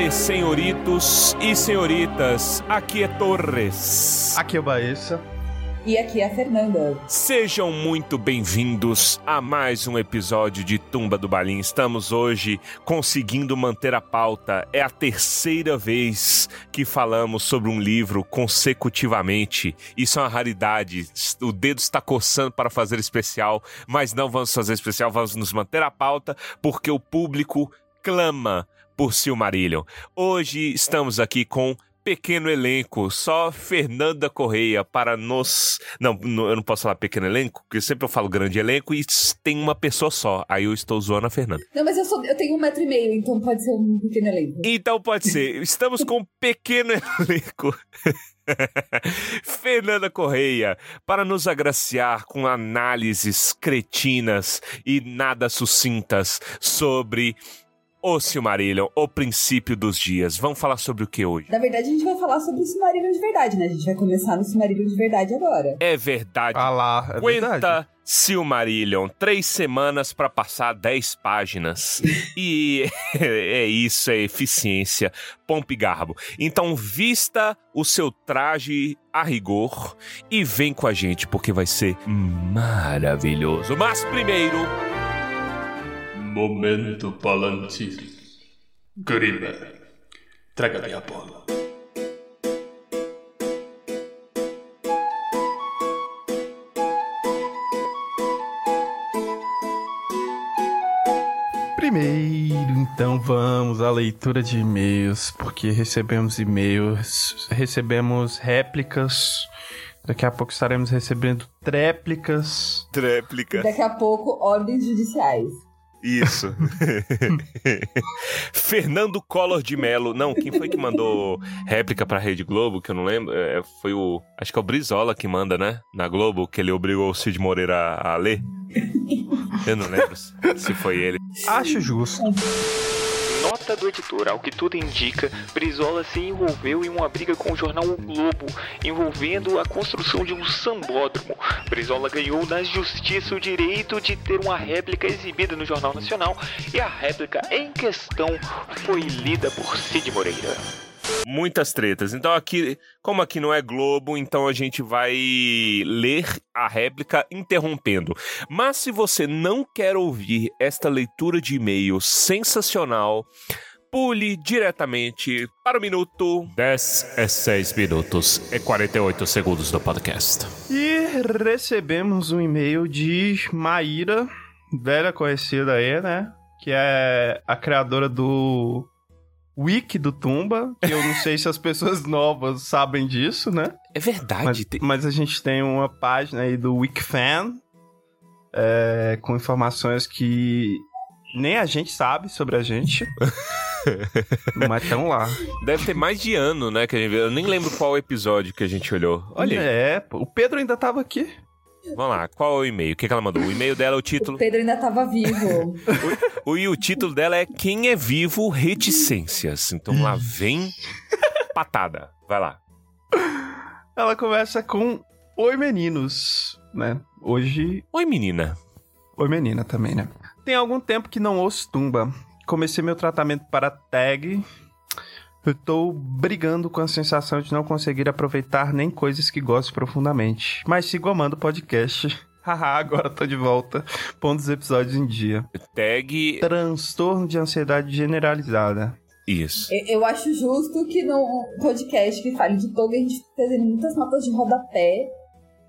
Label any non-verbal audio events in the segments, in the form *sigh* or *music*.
senhores, senhoritos e senhoritas, aqui é Torres. Aqui é o Baessa. E aqui é a Fernanda. Sejam muito bem-vindos a mais um episódio de Tumba do Balim. Estamos hoje conseguindo manter a pauta. É a terceira vez que falamos sobre um livro consecutivamente. Isso é uma raridade. O dedo está coçando para fazer especial, mas não vamos fazer especial, vamos nos manter a pauta porque o público clama por Silmarillion. Hoje estamos aqui com pequeno elenco, só Fernanda Correia para nos. Não, eu não posso falar pequeno elenco, porque sempre eu falo grande elenco e tem uma pessoa só. Aí eu estou zoando a Fernanda. Não, mas eu, sou, eu tenho um metro e meio, então pode ser um pequeno elenco. Então pode ser. *laughs* Estamos com um pequeno elenco. *laughs* Fernanda Correia, para nos agraciar com análises cretinas e nada sucintas sobre o Silmarillion, o princípio dos dias. Vamos falar sobre o que hoje? Na verdade, a gente vai falar sobre o Silmarillion de verdade, né? A gente vai começar no Silmarillion de verdade agora. É verdade. Ah lá, é Aguenta verdade. Silmarillion. Três semanas para passar dez páginas. *laughs* e *laughs* é isso, é eficiência, pompa e garbo. Então vista o seu traje a rigor e vem com a gente, porque vai ser maravilhoso. Mas primeiro... Momento Palantir. Grima, traga-me a bola. Primeiro, então vamos à leitura de e-mails, porque recebemos e-mails, recebemos réplicas. Daqui a pouco estaremos recebendo tréplicas. Tréplica. Daqui a pouco, ordens judiciais. Isso. *laughs* Fernando Collor de Mello. Não, quem foi que mandou réplica pra Rede Globo, que eu não lembro? É, foi o. Acho que é o Brizola que manda, né? Na Globo, que ele obrigou o Cid Moreira a ler. Eu não lembro se se foi ele. Acho justo. Nota do editor, ao que tudo indica, Brizola se envolveu em uma briga com o jornal O Globo, envolvendo a construção de um sambódromo. Brizola ganhou na justiça o direito de ter uma réplica exibida no Jornal Nacional e a réplica em questão foi lida por Cid Moreira. Muitas tretas. Então aqui, como aqui não é Globo, então a gente vai ler a réplica interrompendo. Mas se você não quer ouvir esta leitura de e-mail sensacional, pule diretamente para o minuto 10 é 6 minutos e 48 segundos do podcast. E recebemos um e-mail de Maíra, velha conhecida aí, né? Que é a criadora do Wiki do Tumba, que eu não sei se as pessoas novas sabem disso, né? É verdade. Mas, tem- mas a gente tem uma página aí do Wikifan é, com informações que nem a gente sabe sobre a gente. *laughs* mas estão lá. Deve ter mais de ano, né? Que a gente... Eu nem lembro qual episódio que a gente olhou. Olha. É, o Pedro ainda tava aqui. Vamos lá, qual é o e-mail? O que, que ela mandou? O e-mail dela, o O título. Pedro ainda tava vivo. *laughs* O, e o título dela é Quem é Vivo Reticências. Então lá vem patada. Vai lá. Ela começa com Oi meninos, né? Hoje Oi, menina. Oi, menina também, né? Tem algum tempo que não ouço tumba. Comecei meu tratamento para tag. Eu tô brigando com a sensação de não conseguir aproveitar nem coisas que gosto profundamente. Mas sigo amando o podcast. *laughs* Haha, agora tô de volta, pondo os episódios em dia. Tag. Transtorno de ansiedade generalizada. Isso. Eu- Eu acho justo que no podcast que fale de Toga, a gente fazendo muitas notas de rodapé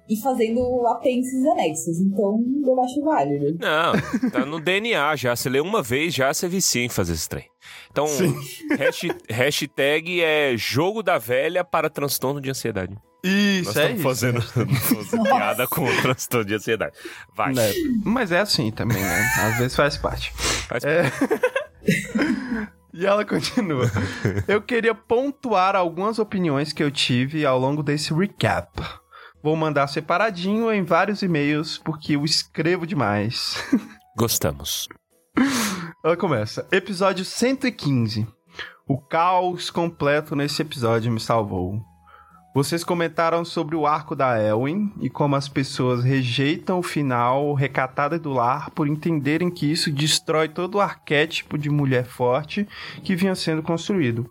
e fazendo apêndices anexos. Então, eu acho válido. Não, tá no DNA já. Você lê uma vez, já você vicia em fazer esse trem. Então, hash- hashtag é jogo da velha para transtorno de ansiedade. Isso, Nós é estamos isso. fazendo, *laughs* fazendo piada com o transtorno de ansiedade. Vai. Né? Mas é assim também, né? Às vezes faz parte. Faz É. *laughs* E ela continua. Eu queria pontuar algumas opiniões que eu tive ao longo desse recap. Vou mandar separadinho em vários e-mails, porque eu escrevo demais. *laughs* Gostamos. Ela começa. Episódio 115. O caos completo nesse episódio me salvou. Vocês comentaram sobre o arco da Elwin e como as pessoas rejeitam o final recatado do lar por entenderem que isso destrói todo o arquétipo de mulher forte que vinha sendo construído.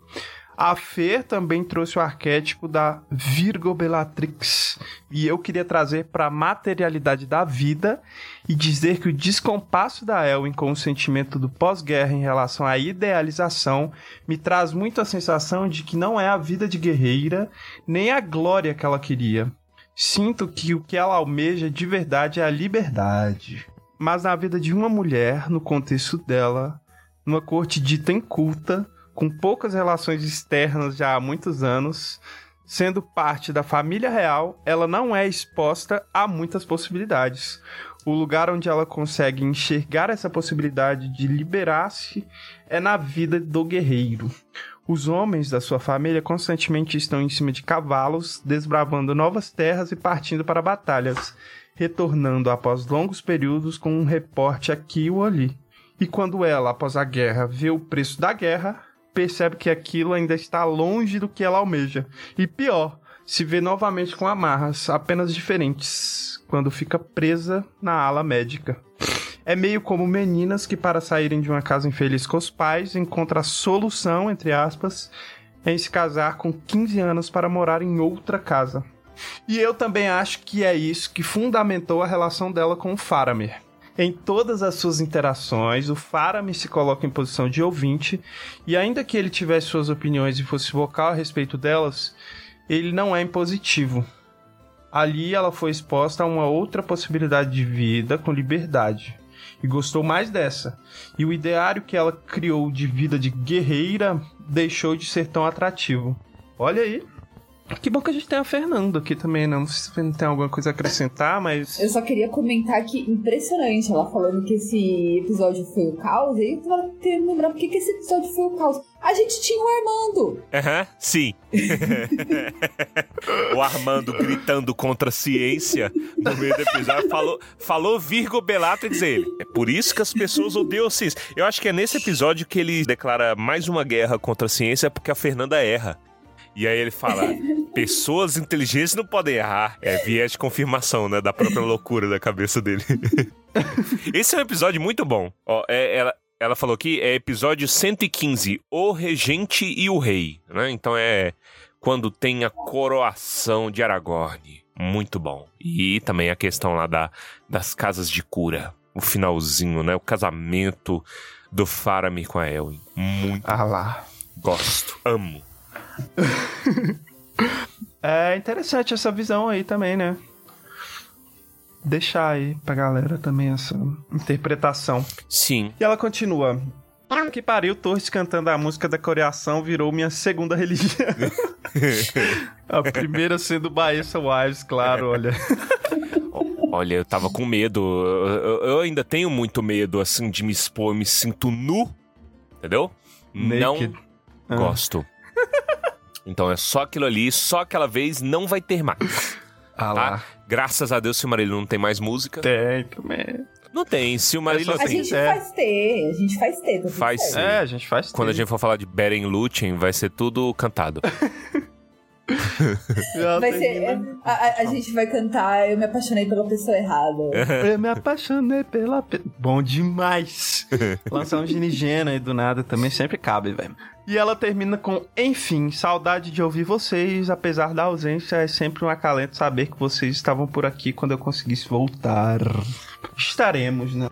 A Fer também trouxe o arquétipo da Virgo Bellatrix. E eu queria trazer para a materialidade da vida e dizer que o descompasso da Elwin com o sentimento do pós-guerra em relação à idealização me traz muito a sensação de que não é a vida de guerreira nem a glória que ela queria. Sinto que o que ela almeja de verdade é a liberdade. Mas na vida de uma mulher, no contexto dela, numa corte dita inculta, com poucas relações externas já há muitos anos, sendo parte da família real, ela não é exposta a muitas possibilidades. O lugar onde ela consegue enxergar essa possibilidade de liberar-se é na vida do guerreiro. Os homens da sua família constantemente estão em cima de cavalos, desbravando novas terras e partindo para batalhas, retornando após longos períodos com um reporte aqui ou ali. E quando ela, após a guerra, vê o preço da guerra, percebe que aquilo ainda está longe do que ela almeja. E pior, se vê novamente com amarras, apenas diferentes, quando fica presa na ala médica. É meio como meninas que, para saírem de uma casa infeliz com os pais, encontram a solução, entre aspas, em se casar com 15 anos para morar em outra casa. E eu também acho que é isso que fundamentou a relação dela com o Faramir. Em todas as suas interações, o Faramir se coloca em posição de ouvinte, e ainda que ele tivesse suas opiniões e fosse vocal a respeito delas, ele não é impositivo. Ali ela foi exposta a uma outra possibilidade de vida com liberdade. E gostou mais dessa. E o ideário que ela criou de vida de guerreira deixou de ser tão atrativo. Olha aí. Que bom que a gente tem a Fernanda aqui também, né? Não sei se tem alguma coisa a acrescentar, mas. Eu só queria comentar que impressionante ela falando que esse episódio foi o caos. E eu tava querendo lembrar por que esse episódio foi o caos. A gente tinha o Armando. Aham, uhum, sim. *laughs* o Armando gritando contra a ciência no meio do episódio. Falou, falou Virgo Bellatrix ele. É por isso que as pessoas odeiam a ciência. Eu acho que é nesse episódio que ele declara mais uma guerra contra a ciência porque a Fernanda erra. E aí ele fala: *laughs* pessoas inteligentes não podem errar. É viés de confirmação, né? Da própria loucura da cabeça dele. *laughs* Esse é um episódio muito bom. Ó, é, ela, ela falou que é episódio 115, O Regente e o Rei. Né? Então é quando tem a coroação de Aragorn. Muito bom. E também a questão lá da, das casas de cura. O finalzinho, né? O casamento do Faramir com a Elwin. Muito. Ah lá. Gosto. Amo. *laughs* é interessante essa visão aí também, né? Deixar aí pra galera também essa interpretação. Sim. E ela continua. Que pariu, Torres cantando a música da coreação virou minha segunda religião. *laughs* a primeira sendo Baessa Wives, claro, olha. *laughs* Olha, eu tava com medo. Eu, eu, ainda tenho muito medo, assim, de me expor. Eu me sinto nu. Entendeu? Naked. Não ah. gosto. Então é só aquilo ali, só aquela vez, não vai ter mais. Ah tá? lá. Graças a Deus, Silmarillion não tem mais música. Tem também. Não tem, Silmarillion tem. A gente é. faz ter, a gente faz ter. Faz É, a gente faz ter. Quando a gente for falar de Beren Lúthien, vai ser tudo cantado. *laughs* vai ser, a, a, a, gente vai cantar Eu me apaixonei pela pessoa errada. *laughs* Eu me apaixonei pela. Pe... Bom demais! *laughs* Lançar um ginigena aí do nada também sempre cabe, velho. E ela termina com: Enfim, saudade de ouvir vocês, apesar da ausência, é sempre um acalento saber que vocês estavam por aqui quando eu conseguisse voltar. Estaremos, né?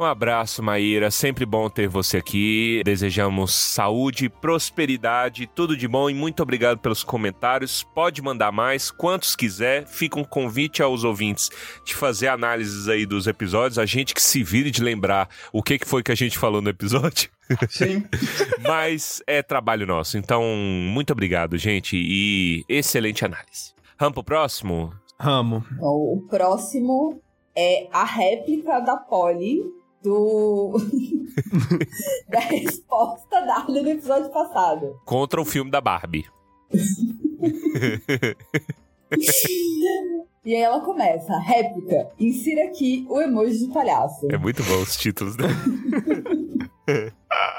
Um abraço, Maíra. Sempre bom ter você aqui. Desejamos saúde, prosperidade, tudo de bom e muito obrigado pelos comentários. Pode mandar mais, quantos quiser. Fica um convite aos ouvintes de fazer análises aí dos episódios. A gente que se vire de lembrar o que foi que a gente falou no episódio. Sim. *laughs* Mas é trabalho nosso. Então, muito obrigado, gente, e excelente análise. Vamos pro próximo? Ramo. O próximo é a réplica da Polly do *laughs* da resposta dada no episódio passado. Contra o filme da Barbie. *laughs* e aí ela começa, réplica, insira aqui o emoji de palhaço. É muito bom os títulos, né? *laughs*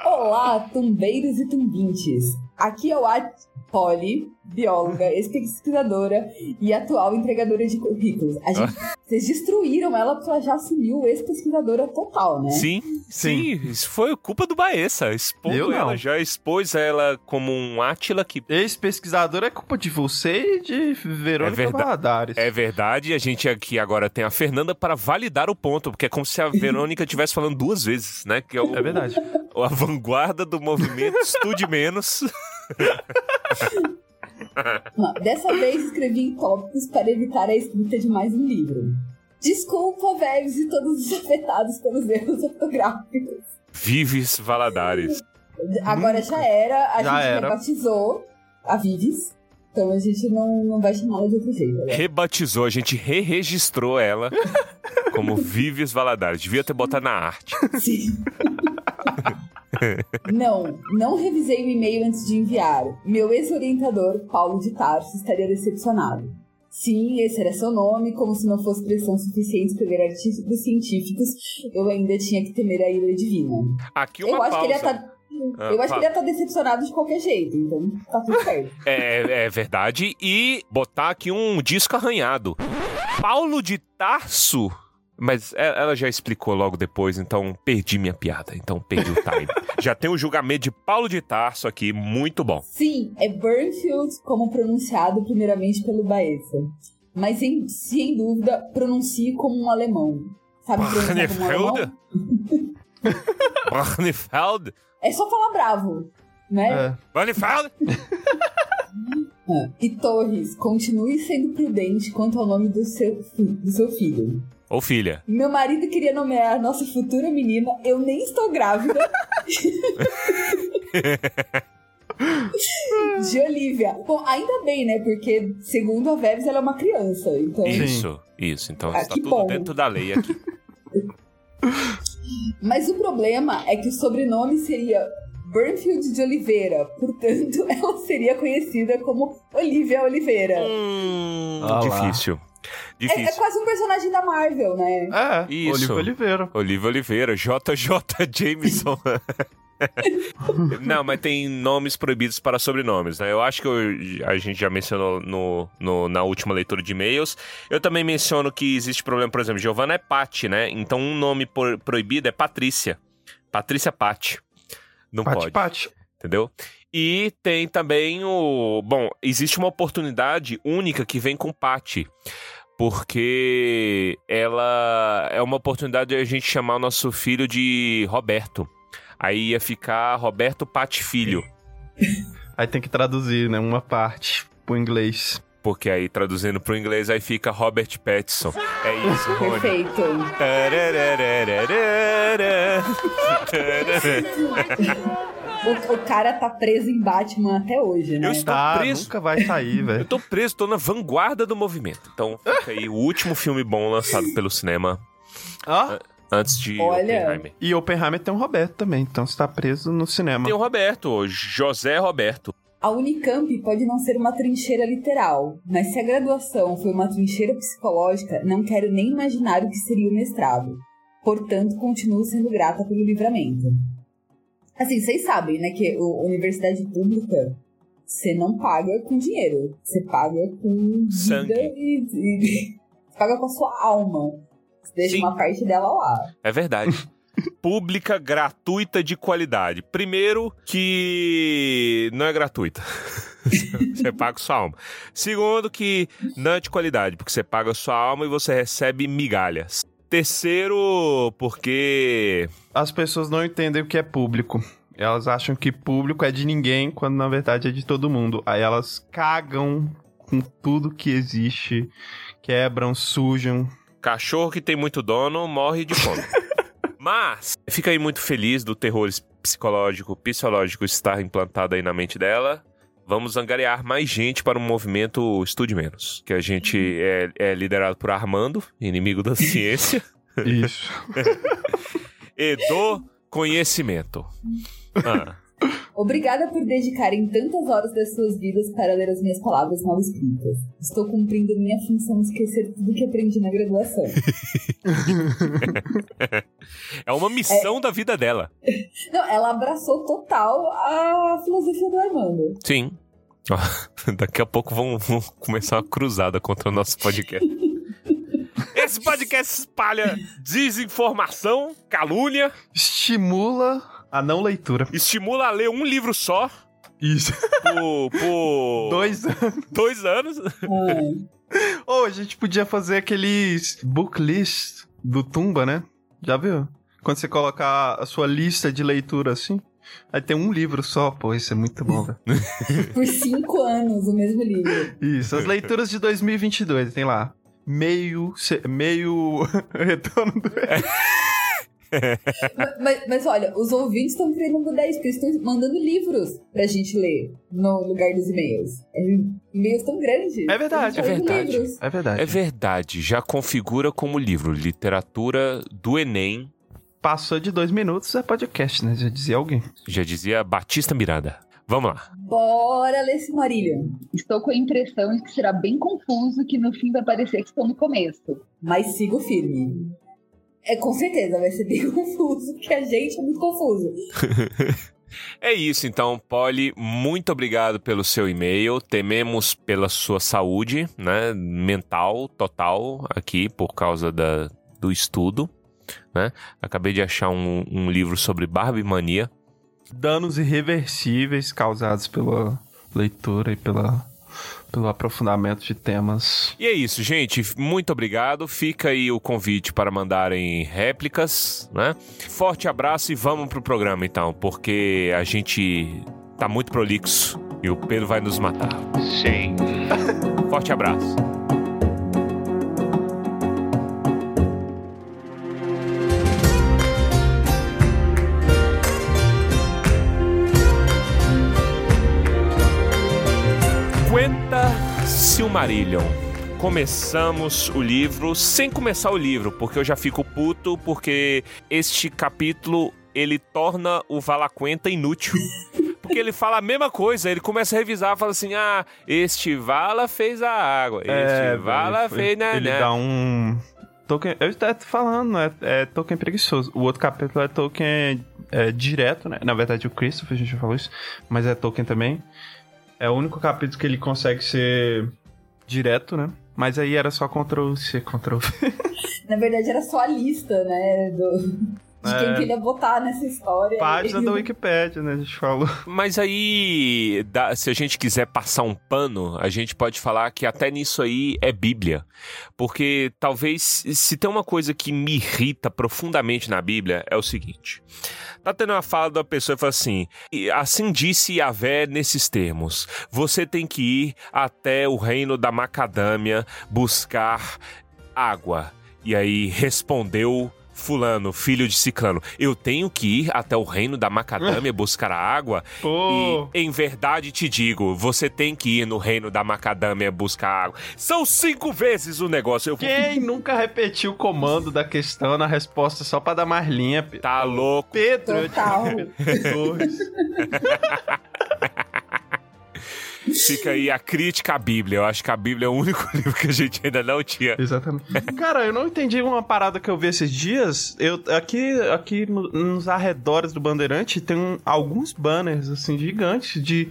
Olá, tumbeiros e tumbintes. Aqui é o At... Polly, bióloga, *laughs* ex-pesquisadora e atual entregadora de currículos. A gente, vocês destruíram ela porque ela já assumiu ex-pesquisadora total, né? Sim, sim, isso foi culpa do Baessa. Expondo Eu não. ela, já expôs ela como um Átila que Ex-pesquisador é culpa de você e de Verônica É. Valadares. é verdade. E a gente aqui agora tem a Fernanda para validar o ponto, porque é como se a *laughs* Verônica estivesse falando duas vezes, né? Que é, o, É verdade. a vanguarda do movimento Estude Menos. *laughs* Não, Dessa vez escrevi em tópicos para evitar a escrita de mais um livro. Desculpa, velhos e todos os afetados pelos erros ortográficos. Vives Valadares. Agora já era, a Já gente era. rebatizou a Vives. Então a gente não, não vai chamá-la de outro jeito. né? Rebatizou, a gente re-registrou ela como Vives Valadares. Devia ter botado na arte. Sim. *laughs* não, não revisei o e-mail antes de enviar. Meu ex-orientador, Paulo de Tarso, estaria decepcionado. Sim, esse era seu nome, como se não fosse pressão suficiente escrever artigos científicos, eu ainda tinha que temer a ira divina. Aqui uma eu acho pausa. que ele ia tá. Ah, eu acho que ele ia estar decepcionado de qualquer jeito, então tá tudo certo. *laughs* É, é verdade. E botar aqui um disco arranhado. Paulo de Tarso. Mas é- ela já explicou logo depois, então perdi minha piada. Então perdi o time. *laughs* já tem o julgamento de Paulo de Tarso aqui, muito bom. Sim, é Burnfield, como pronunciado primeiramente pelo Baeza. Mas sem, sem dúvida, pronuncie como um alemão. Sabe pronunciar como um alemão? *laughs* Barnefeld? É só falar bravo, né? É. Barnefeld? Ah, *laughs* E Torres, continue sendo prudente quanto ao nome do seu, do seu filho. Ô filha. Meu marido queria nomear nossa futura menina, eu nem estou grávida. *laughs* De Olivia. Bom, ainda bem, né? Porque, segundo a Veves, ela é uma criança. Então. Isso, isso. Então Ah, está tudo bom. dentro da lei aqui. *laughs* Mas o problema é que o sobrenome seria Burnfield de Oliveira. Portanto, *laughs* ela seria conhecida como Olivia Oliveira. Hum, lá. Difícil. É, é quase um personagem da Marvel, né? É, Isso. Oliveira. Olivia Oliveira, JJ Jameson. *laughs* Não, mas tem nomes proibidos para sobrenomes, né? Eu acho que eu- a gente já mencionou no, no- na última leitura de e-mails. Eu também menciono que existe problema, por exemplo, Giovanna é Patti, né? Então um nome por- proibido é Patrícia. Patrícia Patti. Não Pati, pode, pati. entendeu? E tem também o... Bom, existe uma oportunidade única que vem com Patti. Porque ela é uma oportunidade de a gente chamar o nosso filho de Roberto. Aí ia ficar Roberto Patti Filho. *laughs* Aí tem que traduzir, né? Uma parte pro inglês. Porque aí, traduzindo pro inglês, aí fica Robert Pattinson. É isso, *laughs* Rony. Perfeito. *laughs* O, o cara tá preso em Batman até hoje, né? Eu estou Tá, preso. nunca vai sair, Eu velho. tô preso, tô na vanguarda do movimento. Então, fica aí o último filme bom lançado pelo cinema Ó, antes de Olha. Oppenheimer. e Oppenheimer tem um Roberto também, então você tá preso no cinema. Tem o Roberto, o José Roberto. A Unicamp pode não ser uma trincheira literal, mas se a graduação foi uma trincheira psicológica, não quero nem imaginar o que seria o mestrado. Portanto, continuo sendo grata pelo livramento. Assim, vocês sabem, né, que a universidade pública, você não paga com dinheiro. Você paga com vida Sangue. e, e- *laughs* Você paga com a sua alma. Você deixa Sim. uma parte dela lá. É verdade. *laughs* Pública, gratuita, de qualidade. Primeiro, que não é gratuita. *laughs* você paga sua alma. Segundo, que não é de qualidade, porque você paga sua alma e você recebe migalhas. Terceiro, porque. As pessoas não entendem o que é público. Elas acham que público é de ninguém, quando na verdade é de todo mundo. Aí elas cagam com tudo que existe, quebram, sujam. Cachorro que tem muito dono morre de fome. *laughs* Mas, fica aí muito feliz do terror psicológico, psicológico estar implantado aí na mente dela. Vamos angariar mais gente para o movimento Estude Menos, que a gente é, é liderado por Armando, inimigo da ciência, Isso. *laughs* e do conhecimento. Ah, Obrigada por dedicarem tantas horas das suas vidas para ler as minhas palavras mal escritas. Estou cumprindo minha função de esquecer tudo que aprendi na graduação. *laughs* é uma missão da vida dela. Não, ela abraçou total a filosofia do Armando. Sim. *laughs* Daqui a pouco vão, vão começar uma cruzada contra o nosso podcast. Esse podcast espalha desinformação, calúnia, Estimula a não leitura. estimula a ler um livro só Isso. por, por *laughs* Dois anos. dois anos. É. Ou a gente podia fazer aqueles book list do Tumba, né? Já viu? Quando você colocar a sua lista de leitura assim, aí tem um livro só. Pô, isso é muito bom, velho. *laughs* Por cinco anos, o mesmo livro. Isso, as leituras de 2022, tem lá. Meio, meio *laughs* retorno do... mas, mas- mas olha, os ouvintes estão querendo mudar isso, porque eles estão mandando livros pra gente ler no lugar dos e-mails. É, E-mails tão grandes. É verdade, é verdade. livros. É verdade. É verdade, já configura como livro literatura do Enem, Passou de dois minutos, é podcast, né? Já dizia alguém. já dizia Batista Miranda. Vamos lá. Bora ler esse Marília. Estou com a impressão de que será bem confuso que no fim vai parecer que estou no começo. Mas sigo firme. É, com certeza, vai ser bem *laughs* confuso, porque a gente é muito confuso. *laughs* É isso então, Polly. Muito obrigado pelo seu e-mail. Tememos pela sua saúde, né, mental total aqui por causa da, do estudo, né? Acabei de achar um, um livro sobre Barbie mania. Danos irreversíveis causados pela leitura e pela, pelo aprofundamento de temas. E é isso, gente. Muito obrigado. Fica aí o convite para mandarem réplicas, né? Forte abraço e vamos pro programa então, porque a gente tá muito prolixo e o Pedro vai nos matar. Sim. *laughs* Forte abraço. Silmarillion. Começamos o livro sem começar o livro, porque eu já fico puto, porque este capítulo ele torna o Valaquenta inútil. *laughs* Porque ele fala a mesma coisa, ele começa a revisar, fala assim: ah, este Vala fez a água, este É, Vala velho, fez, né? Ele né. dá um. Token. Eu estou falando, é, é token preguiçoso. O outro capítulo é token é, direto, né? Na verdade, o Christopher, a gente já falou isso, mas é token também. É o único capítulo que ele consegue ser direto, né? Mas aí era só Ctrl C, Ctrl V. *laughs* Na verdade, era só a lista, né? Do, de quem É. queria botar nessa história. Página da Wikipedia, né? A gente falou. Mas aí, se a gente quiser passar um pano, a gente pode falar que até nisso aí é Bíblia. Porque talvez, se tem uma coisa que me irrita profundamente na Bíblia, é o seguinte. Tá tendo uma fala da pessoa e fala assim: "E assim disse Yahvé nesses termos: você tem que ir até o reino da macadâmia buscar água. E aí respondeu Fulano, filho de Ciclano: Eu tenho que ir até o reino da macadâmia *laughs* buscar a água. Pô! E em verdade te digo, você tem que ir no reino da macadâmia buscar água. São cinco vezes o negócio. Eu... Quem nunca repetiu o comando da questão na resposta só pra dar mais linha? Pedro? Tá louco. Pedro, eu te- Total. *laughs* *laughs* Fica aí a crítica à Bíblia. Eu acho que a Bíblia é o único *laughs* livro que a gente ainda não tinha. Exatamente. *laughs* Cara, eu não entendi uma parada que eu vi esses dias. Eu, aqui aqui no- nos arredores do Bandeirante tem um- alguns banners, assim, gigantes de.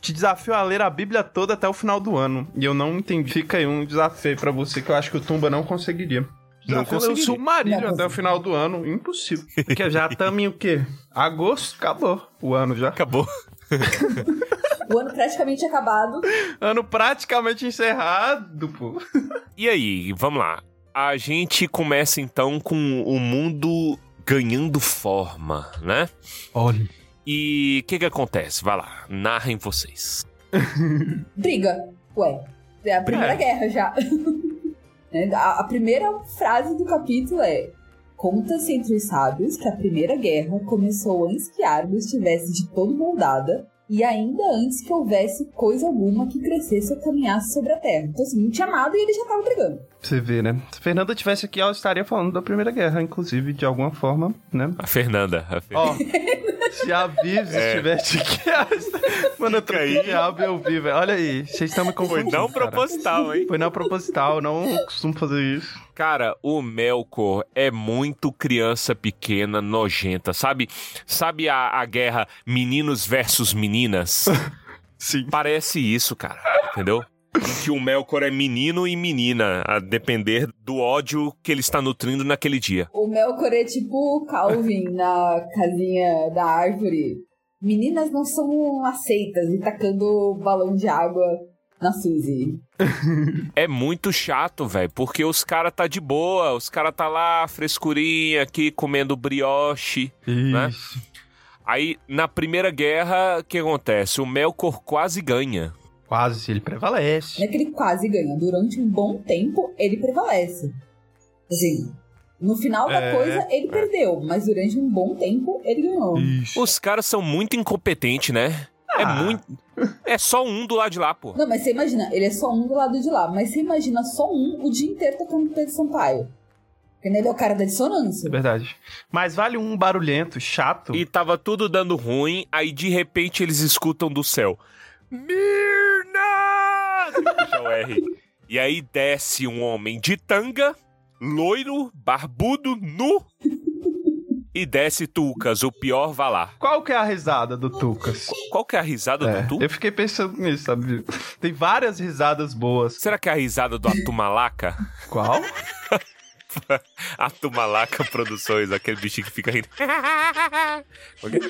Te desafio a ler a Bíblia toda até o final do ano. E eu não entendi. Fica aí um desafio pra você que eu acho que o Tumba não conseguiria. Desafio conseguiria. Eu submarino até o final do ano. Impossível. Porque já estamos em o quê? Agosto? Acabou o ano já. Acabou. *laughs* O ano praticamente acabado. Ano praticamente encerrado, pô. E aí, vamos lá. A gente começa então com o mundo ganhando forma, né? Olha. E o que que acontece? Vai lá, narrem vocês. *laughs* Briga. Ué, é a Primeira É. Guerra já. Né, *laughs* a, a primeira frase do capítulo é: Conta-se entre os sábios que a Primeira Guerra começou antes que Argos estivesse de todo moldada e ainda antes que houvesse coisa alguma que crescesse ou caminhasse sobre a terra. Então, assim, não tinha nada e ele já tava brigando. Você vê, né? Se Fernanda tivesse aqui, ela estaria falando da Primeira Guerra, inclusive, de alguma forma, né? A Fernanda. A Fer- Ó, se a Vives É. estivesse aqui, ela mano, eu aí. e eu vi, velho. Olha aí, vocês estão me Foi confundindo. não cara. proposital, hein? Foi não proposital, não costumo fazer isso. Cara, o Melkor é muito criança pequena, nojenta, sabe? Sabe a, a guerra meninos versus meninas? *laughs* Sim. Parece isso, cara. Entendeu? Em *laughs* que o Melkor é menino e menina, a depender do ódio que ele está nutrindo naquele dia. O Melkor é tipo o Calvin *laughs* na casinha da árvore. Meninas não são aceitas e tacando balão de água na Suzy. É muito chato, velho, porque os cara tá de boa, os cara tá lá, frescurinha aqui, comendo brioche, né? Isso. Aí, na Primeira Guerra, o que acontece? O Melkor quase ganha. Quase, ele prevalece. Não é que ele quase ganha. Durante um bom tempo, ele prevalece. Assim, no final da É, coisa, ele perdeu. Mas durante um bom tempo, ele ganhou. Isso. Os caras são muito incompetentes, né? É Ah. muito. É só um do lado de lá, pô. Não, mas você imagina, ele é só um do lado de lá. Mas você imagina só um o dia inteiro tocando Pedro Sampaio. Porque ele é o cara da dissonância. É verdade. Mas vale um barulhento, chato. E tava tudo dando ruim, aí de repente eles escutam do céu. Mirna! Puxa o R. E aí desce um homem de tanga, loiro, barbudo, nu. E desce Tucas, o pior Valar. Qual que é a risada do Tucas? Qual que é a risada É, do Tu? eu fiquei pensando nisso, sabe? Tem várias risadas boas. Será que é a risada do Atumalaca? Qual? *laughs* *laughs* Atumalaca Produções, aquele bichinho que fica rindo. Qual que é?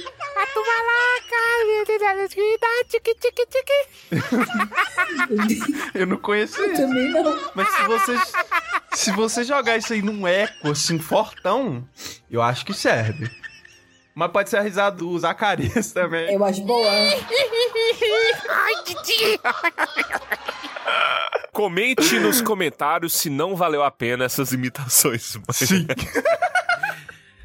Eu não conheço Eu isso. também não. Mas se você, se você jogar isso aí num eco, assim, fortão, eu acho que serve. Mas pode ser a risada do Zacarias *laughs* também. Eu acho boa. *laughs* Comente nos comentários se não valeu a pena essas imitações. Sim.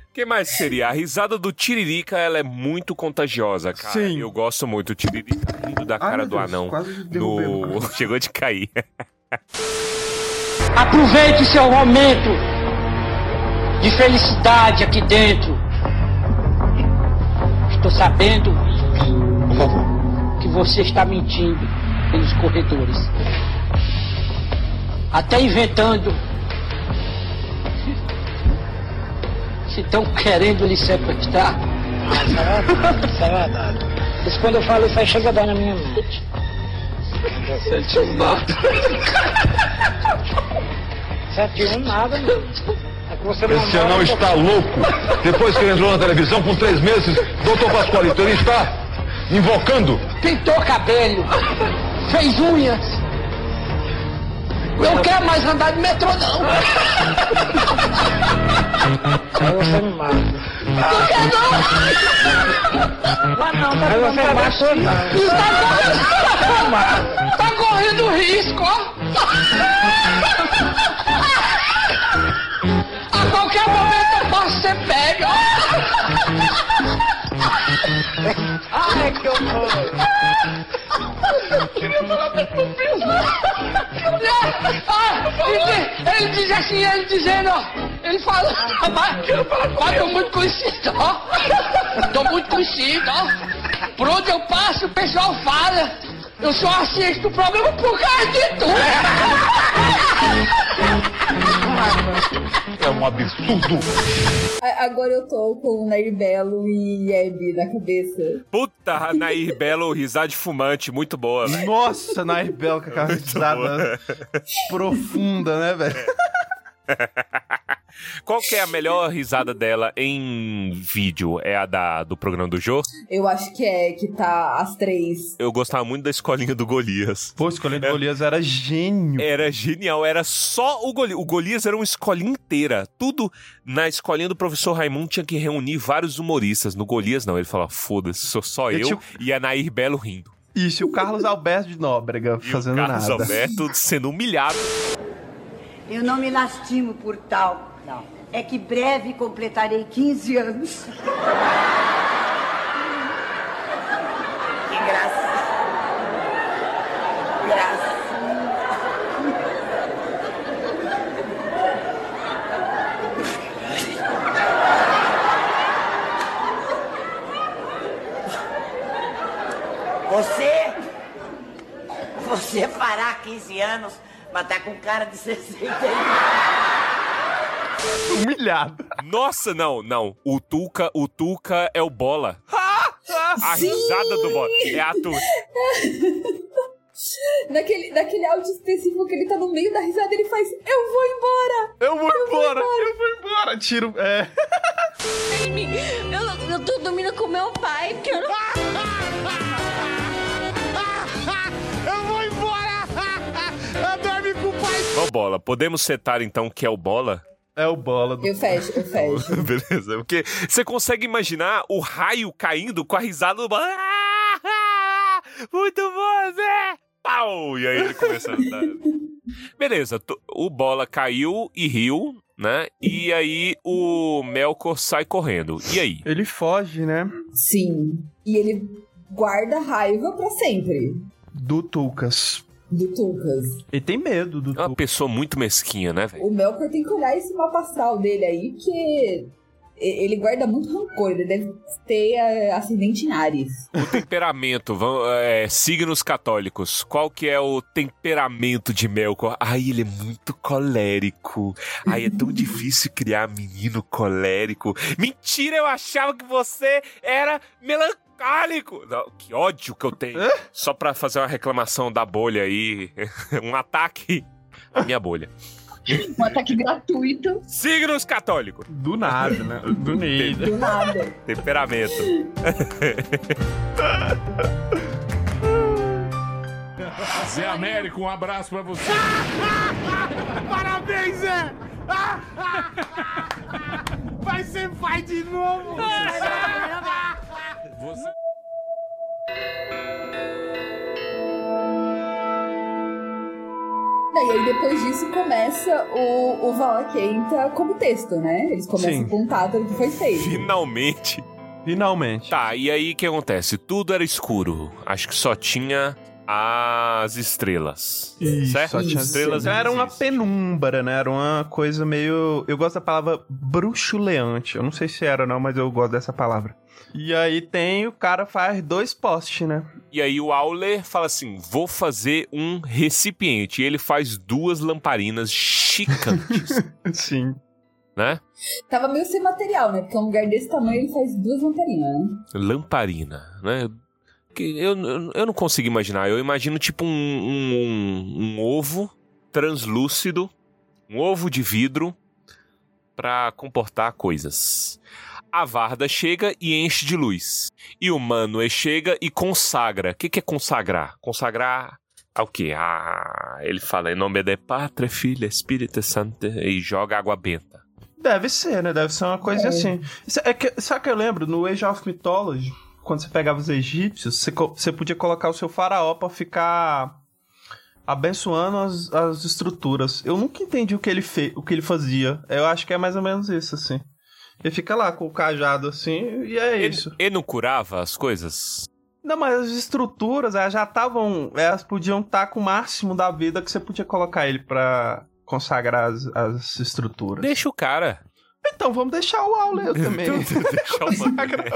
O *laughs* que mais seria? A risada do Tiririca, ela é muito contagiosa, cara. Sim. Eu gosto muito. O Tiririca rindo da cara meu do Deus, anão. quase No... *laughs* Chegou de cair. Aproveite seu momento de felicidade aqui dentro. Estou sabendo que você está mentindo pelos corredores. Até inventando. Se estão querendo lhe sequestrar. Isso é verdade, isso é verdade. Isso quando eu falo isso aí chega a dar na minha mente. Sete um nada, meu. É você Esse mora anão um está louco. Depois que ele entrou na televisão, com três meses, doutor Pascoalito, ele está invocando. pintou cabelo, fez unhas. Não quer mais andar de metrô, não. Aí você me mata. Não quer, não. Mas não, tá Aí você me mata, Tá correndo risco, ó. *laughs* Ai, que horror. Queria falar pra tu ele, ele diz assim, ele dizendo, ele fala, mas, mas tô muito conhecido, ó. Tô muito conhecido, ó. Por onde eu passo, o pessoal fala. Eu só assisto o programa por causa de tu. É um absurdo. Agora eu tô com o Nair Belo e Hebe na cabeça. Puta, Nair Belo, risada fumante, muito boa, velho. Nossa, Nair Bell com aquela risada profunda, né, velho? *laughs* Qual que é a melhor risada dela em vídeo? É a da, do programa do Jô? Eu acho que é que tá as três. Eu gostava muito da escolinha do Golias. Pô, escolhendo Golias era gênio. Era genial, era só o Golias. O Golias era uma escolinha inteira. Tudo na escolinha do professor Raimundo tinha que reunir vários humoristas. No Golias, não. Ele falava, foda-se, sou só Eu eu, tinha- e a Nair Belo rindo. Isso, e o Carlos Alberto de Nóbrega E fazendo o Carlos nada. Alberto sendo humilhado. Eu não me lastimo por tal. Não. É que breve completarei 15 anos. Que graça. Graça. Você. Você fará 15 anos, mas tá com cara de 61. *laughs* Humilhado. Nossa, não, não. O Tuca, o Tuca é o bola. *laughs* A risada do Bola. É ator. *laughs* Naquele, naquele áudio específico que ele tá no meio da risada, ele faz: Eu vou embora! Eu vou embora, eu vou embora. Tiro. É. Amy, eu, eu tô dormindo com meu pai, porque eu não. Eu vou embora! Eu dormi com o pai! Ô, Bola, podemos setar então que é o Bola? É o bola do. Eu fecho, eu *laughs* fecho. Beleza, porque você consegue imaginar o raio caindo com a risada do Bola. Ah, Muito bom, Zé! Pau! E aí ele começa a andar. Beleza, o Bola caiu e riu, né? E aí o Melkor sai correndo. E aí? Ele foge, né? Sim. E ele guarda raiva pra sempre Do Tulkas. Do Tulkas. Ele tem medo do É uma pessoa muito mesquinha, né, velho? O Melkor tem que olhar esse mapa astral dele aí, porque e- ele guarda muito rancor. Ele deve ter é, ascendente em Ares. O temperamento, vamos, é, signos católicos. Qual que é o temperamento de Melkor? Ai, ele é muito colérico. Ai, é tão *laughs* difícil criar menino colérico. Mentira, eu achava que você era melancólico. Não, que ódio que eu tenho. Só pra fazer uma reclamação da bolha aí. *laughs* um ataque à minha bolha. Um ataque gratuito. Signos católicos. Do nada, né? Do nada. Do nada. Temperamento. *laughs* Zé Américo, um abraço pra você. *laughs* Parabéns, Zé! Vai ser pai de novo! Você... E aí depois disso começa o, o Valakenta como texto, né? Eles começam Sim. a contar tudo que foi feito. Finalmente. Finalmente. Tá, e aí o que acontece? Tudo era escuro. Acho que só tinha as estrelas. Isso, certo? só tinha estrelas Então era uma penumbra, né? Era uma coisa meio. Eu gosto da palavra bruxuleante. Eu não sei se era, não, mas eu gosto dessa palavra. E aí tem o cara faz dois postes, né? E aí o Auler fala assim: vou fazer um recipiente. E ele faz duas lamparinas chicantes, *laughs* Sim. né? Tava meio sem material, né? Porque um lugar desse tamanho ele faz duas lamparinas, né? Lamparina, né? Que eu, eu, eu não consigo imaginar. Eu imagino tipo um, um, um ovo translúcido, um ovo de vidro pra comportar coisas. A Varda chega e enche de luz. E o Manwë chega e consagra. O que, que é consagrar? Consagrar ao quê? Ah, ele fala em nome de Pátria, Filha, Espírito Santo e joga água benta. Deve ser, né? Deve ser uma coisa É. assim. É que, sabe o que eu lembro? No Age of Mythology, quando você pegava os egípcios, você, você podia colocar o seu faraó pra ficar abençoando as, as estruturas. Eu nunca entendi o que ele fe, o que ele fazia. Eu acho que é mais ou menos isso, assim. Ele fica lá com o cajado assim, e é Ele, isso. ele não curava as coisas? Não, mas as estruturas elas já estavam. Elas podiam estar com o máximo da vida que você podia colocar ele pra consagrar as, as estruturas. Deixa o cara. Então vamos deixar o Auler *laughs* também. Deixa o Manwë.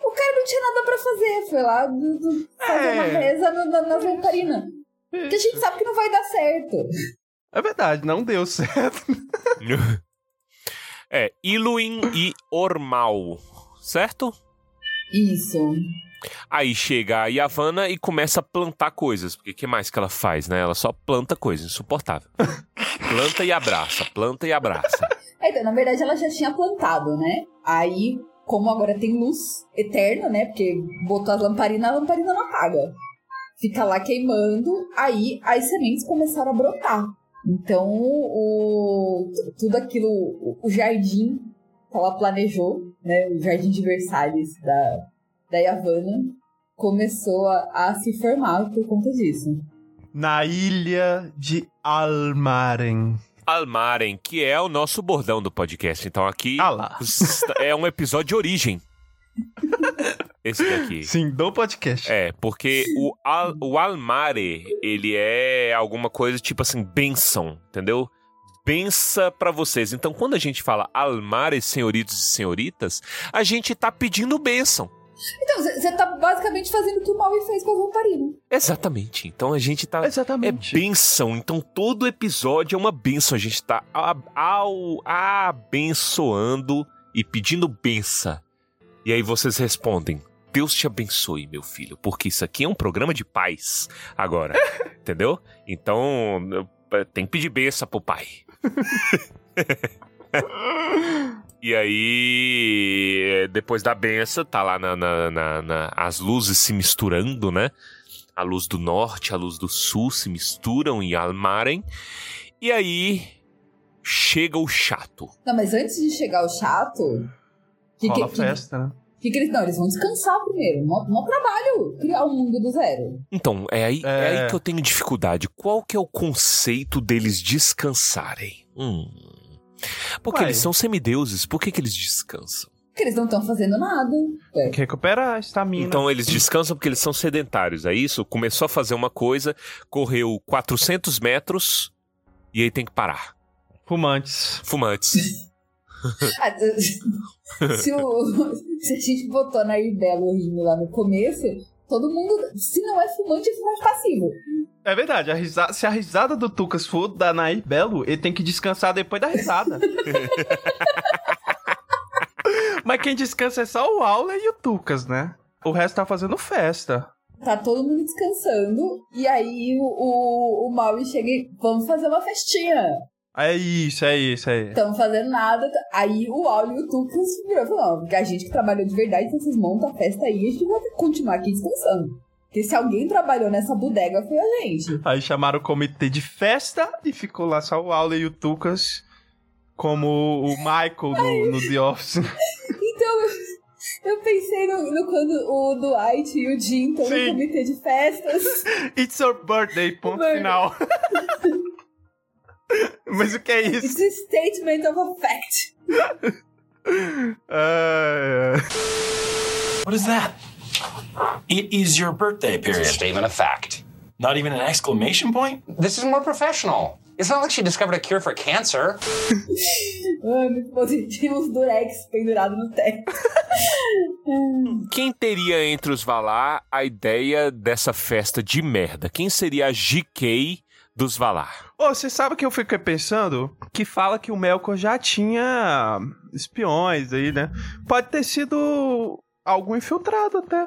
O cara não tinha nada pra fazer. Foi lá do, do- fazer É. uma reza no, na, nas lamparinas. Que a gente sabe que não vai dar certo. É verdade, não deu certo. *laughs* É, Iluin e Ormal, certo? Isso. Aí chega a Yavanna e começa a plantar coisas. Porque o que mais que ela faz, né? Ela só planta coisa, insuportável. *laughs* planta e abraça, planta e abraça. É, Então, na verdade, ela já tinha plantado, né? Aí, como agora tem luz eterna, né? Porque botou as lamparinas, a lamparina não apaga. Fica lá queimando, aí as sementes começaram a brotar. Então, o, tu- tudo aquilo, o, o jardim que ela planejou, né? O jardim de Versalhes da, da Yavanna, começou a, a se formar por conta disso. Na ilha de Almaren. Almaren, que é o nosso bordão do podcast. Então aqui Ah lá. é um episódio de origem. *laughs* Esse daqui. Sim, do podcast. É, porque o, al, o Almare, ele é alguma coisa tipo assim, benção, entendeu? Bença pra vocês. Então, quando a gente fala Almare, senhoritos e senhoritas, a gente tá pedindo bênção. Então, você tá basicamente fazendo o que o Maui fez com as lamparinas. Exatamente. Então a gente tá. É Exatamente. benção. Então todo episódio é uma benção. A gente tá ao, abençoando e pedindo benção. E aí vocês respondem: Deus te abençoe, meu filho, porque isso aqui é um programa de paz agora, *laughs* entendeu? Então, tem que pedir benção pro pai. *laughs* E aí, depois da benção, tá lá na, na, na, na, as luzes se misturando, né? A luz do norte, a luz do sul se misturam e almarem. E aí chega o chato. Não, mas antes de chegar o chato. Que, Rola que, festa, né? Que, que eles, não, eles vão descansar primeiro. Não trabalho criar um mundo do zero. Então, é aí, é... é aí que eu tenho dificuldade. Qual que é o conceito deles descansarem? Hum. Porque Ué. eles são semideuses, por que, que eles descansam? Porque eles não estão fazendo nada. É. Tem que recuperar a estamina. Então eles descansam porque eles são sedentários, é isso? Começou a fazer uma coisa, correu 400 metros e aí tem que parar. Fumantes. Fumantes. *laughs* *laughs* Ah, se, o, se a gente botou na Ibelo rindo lá no começo, todo mundo, se não é fumante, é fumante passivo. É verdade, a risada, se a risada do Tucas for da Nair Belo, ele tem que descansar depois da risada. *laughs* Mas quem descansa é só o Aula e o Tucas, né? O resto tá fazendo festa. Tá todo mundo descansando, e aí o, o, o Maui chega e vamos fazer uma festinha. É isso, é isso, é isso. Estão fazendo nada. Aí o Auli e o Tucas virou e falou: não, a gente que trabalhou de verdade, então vocês montam a festa aí, a gente vai continuar aqui descansando. Porque se alguém trabalhou nessa bodega foi a gente. Aí chamaram o comitê de festa e ficou lá só o Aula e o Tucas como o Michael no, no The Office. *laughs* então, eu pensei no, no, quando o Dwight e o Jim estão no comitê de festas. *laughs* It's your birthday, ponto final. *laughs* *laughs* Mas o que é isso? It's a statement of a fact. uh, what is that? It is your birthday period. It's a statement of fact. Not even an exclamation point? This is more professional. It's not like she discovered a cure for cancer. *laughs* Ai, muito positivo, os durex pendurados no teto. Quem teria entre os Valar a ideia dessa festa de merda? Quem seria a GK dos Valar. Ô, oh, você sabe que eu fiquei pensando? Que fala que o Melkor já tinha espiões aí, né? Pode ter sido algum infiltrado até.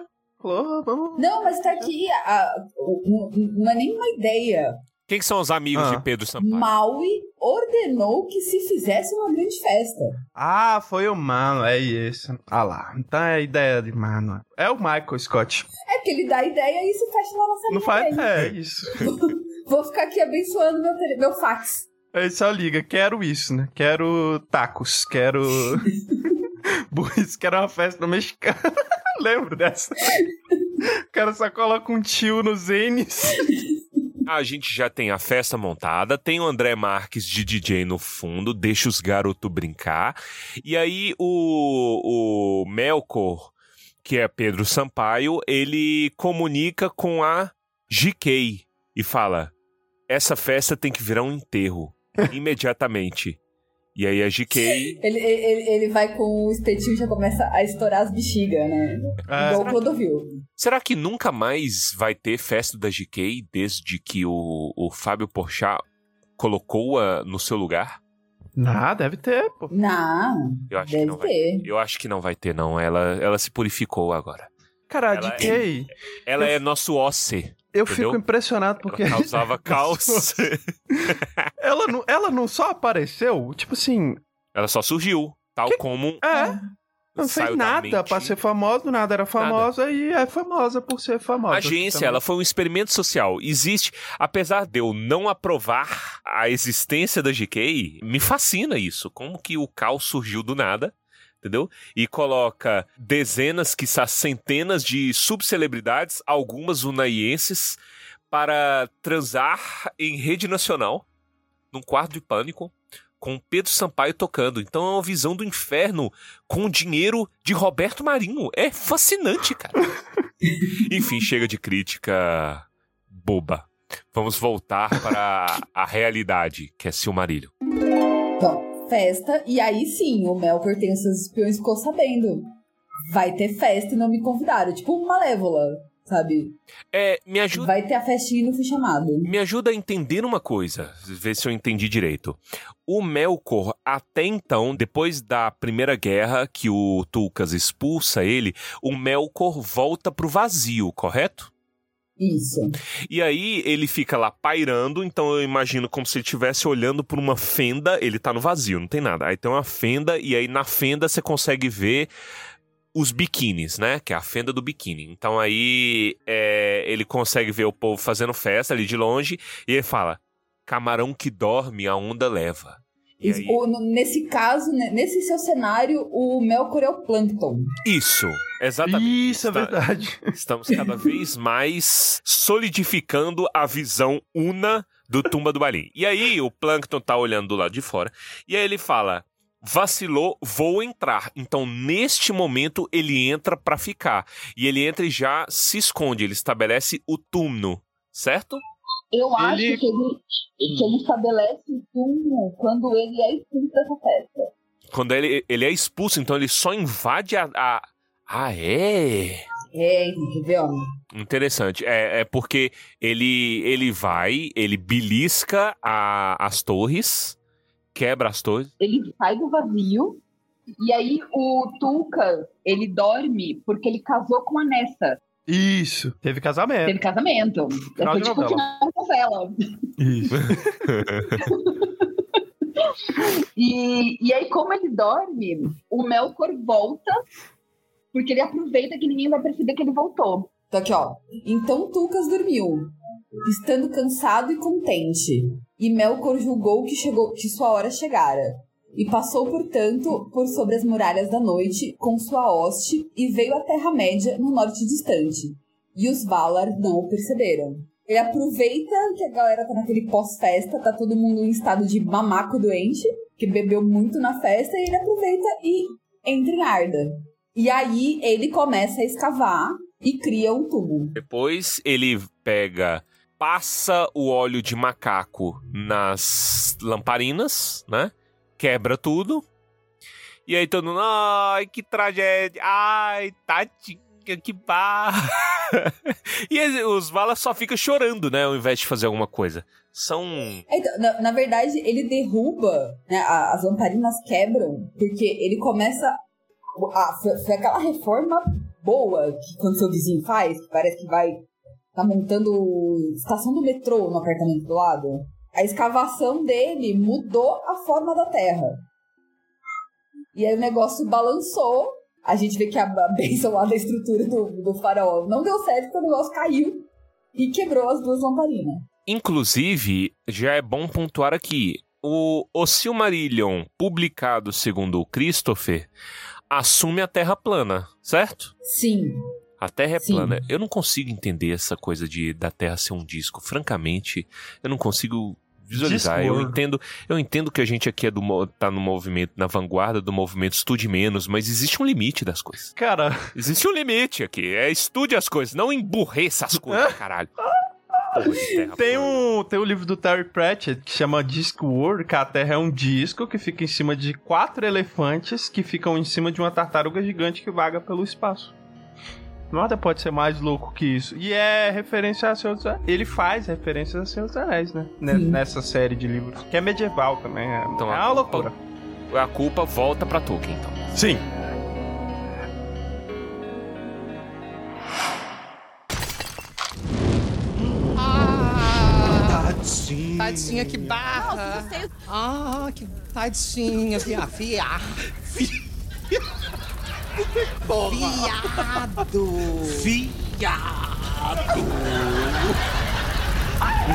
Não, mas tá aqui. A, a, não é nenhuma ideia. Quem que são os amigos ah. de Pedro Sampaio? Maui ordenou que se fizesse uma grande festa. Ah, foi o Mano, é isso. Ah lá, então é a ideia de Mano. É o Michael Scott. É que ele dá a ideia e se fecha na nossa Não faz, é isso. *laughs* Vou ficar aqui abençoando meu, tele... meu fax. Aí só liga, quero isso, né? Quero tacos, quero. *laughs* Burris, quero uma festa mexicana. *laughs* Lembro dessa. O cara só coloca um tio nos N's. A gente já tem a festa montada, tem o André Marques de DJ no fundo, deixa os garotos brincar. E aí o, o Melkor, que é Pedro Sampaio, ele comunica com a GK e fala: essa festa tem que virar um enterro. *laughs* imediatamente. E aí a GK. Ele, ele, ele vai com o espetinho e já começa a estourar as bexigas, né? É. Igual o Clodovil. Será que nunca mais vai ter festa da GK desde que o, o Fábio Porchat colocou-a no seu lugar? Não, deve ter, pô. Não, eu acho deve que não ter. Vai, eu acho que não vai ter, não. Ela, ela se purificou agora. Cara, a GK... É, ela eu... é nosso OC. Eu Entendeu? fico impressionado porque. Ela causava *laughs* caos. ela, não, ela não só apareceu, tipo assim. Ela só surgiu, tal que... como. É. Não fez nada pra ser famosa, do nada era famosa nada. e é famosa por ser famosa. Agência, ela foi um experimento social. Existe, apesar de eu não aprovar a existência da GK, me fascina isso. Como que o caos surgiu do nada entendeu? E coloca dezenas, quiçá centenas de subcelebridades, algumas unaienses, para transar em rede nacional, num quarto de pânico, com Pedro Sampaio tocando. Então é uma visão do inferno com dinheiro de Roberto Marinho. É fascinante, cara. *laughs* Enfim, chega de crítica boba. Vamos voltar para *laughs* a realidade, que é Silmarillion. Bom, festa, e aí sim, o Melkor tem os seus espiões ficou sabendo. Vai ter festa e não me convidaram. Tipo Malévola. sabe? É, me ajuda. Vai ter a festinha no fim chamado. Me ajuda a entender uma coisa, ver se eu entendi direito. O Melkor, até então, depois da Primeira Guerra, que o Tulkas expulsa ele, o Melkor volta pro vazio, correto? Isso. E aí ele fica lá pairando, então eu imagino como se ele estivesse olhando por uma fenda, ele tá no vazio, não tem nada. Aí tem uma fenda, e aí na fenda você consegue ver os biquínis, né? Que é a fenda do biquíni. Então aí é, ele consegue ver o povo fazendo festa ali de longe e ele fala: camarão que dorme, a onda leva. Aí... o, nesse caso, né, nesse seu cenário, o Melkor é o Plankton. Isso, exatamente. Isso, é verdade. *laughs* Estamos cada vez mais solidificando a visão una do Tumba do Balim. E aí o Plankton tá olhando do lado de fora e aí ele fala: vacilou, vou entrar. Então, neste momento, ele entra para ficar. E ele entra e já se esconde, ele estabelece o túmulo, certo? Eu acho que, ele, que ele estabelece o túmulo quando ele é expulso dessa festa. Quando ele, ele é expulso, então ele só invade a. a... Ah, é? É, entendeu? Interessante. É, é porque ele, ele vai, ele belisca a, as torres quebra as torres. Ele sai do vazio e aí o Tulka, ele dorme porque ele casou com a Nessa. Isso, teve casamento. Teve casamento. Final Foi de tipo novela. final de novela. Isso. *laughs* E, e aí, como ele dorme, o Melkor volta porque ele aproveita que ninguém vai perceber que ele voltou. Então aqui, ó. Então Tulkas dormiu, estando cansado e contente. E Melkor julgou que, chegou, que sua hora chegara. E passou, portanto, por sobre as muralhas da noite com sua hoste e veio à Terra-média no norte distante. E os Valar não o perceberam. Ele aproveita que a galera tá naquele pós-festa, tá todo mundo em estado de mamaco doente, que bebeu muito na festa, e ele aproveita e entra em Arda. E aí ele começa a escavar e cria um tubo. Depois ele pega, passa o óleo de macaco nas lamparinas, né? Quebra tudo. E aí todo mundo, ai, que tragédia. Ai, tadinha, que barra. *laughs* e os Valas só ficam chorando, né? Ao invés de fazer alguma coisa. São. Então, na, na verdade, ele derruba, né, as lamparinas quebram, porque ele começa. a- foi, foi aquela reforma boa que quando seu vizinho faz, que parece que vai. tá montando estação do metrô no apartamento do lado. A escavação dele mudou a forma da terra. E aí o negócio balançou. A gente vê que a bênção lá da estrutura do, do faraó não deu certo porque o negócio caiu e quebrou as duas lamparinas. Inclusive, já é bom pontuar aqui. O, o Silmarillion, publicado segundo o Christopher, assume a Terra plana, certo? Sim. A Terra é Sim. plana. Eu não consigo entender essa coisa de da Terra ser um disco. Francamente, eu não consigo visualizar. Eu entendo, eu entendo que a gente aqui é do tá no movimento, na vanguarda do movimento estude menos, mas existe um limite das coisas. Cara, Existe um limite aqui. É estude as coisas, não emburreça as coisas, *laughs* caralho. Terra tem um, tem um livro do Terry Pratchett que chama Discworld, que a Terra é um disco que fica em cima de quatro elefantes que ficam em cima de uma tartaruga gigante que vaga pelo espaço. Nada pode ser mais louco que isso. E é referência a Senhor dos Anéis. Ele faz referências a Senhor dos Anéis, né? Ne- Sim. Nessa série de livros. Que é medieval também. É, Então, é a uma culpa- loucura. A culpa volta pra Tolkien, então. Sim. Tadinha. Tadinha, que barra. Ah, que tadinha, via, *laughs* via. Viado. Viado. Ai.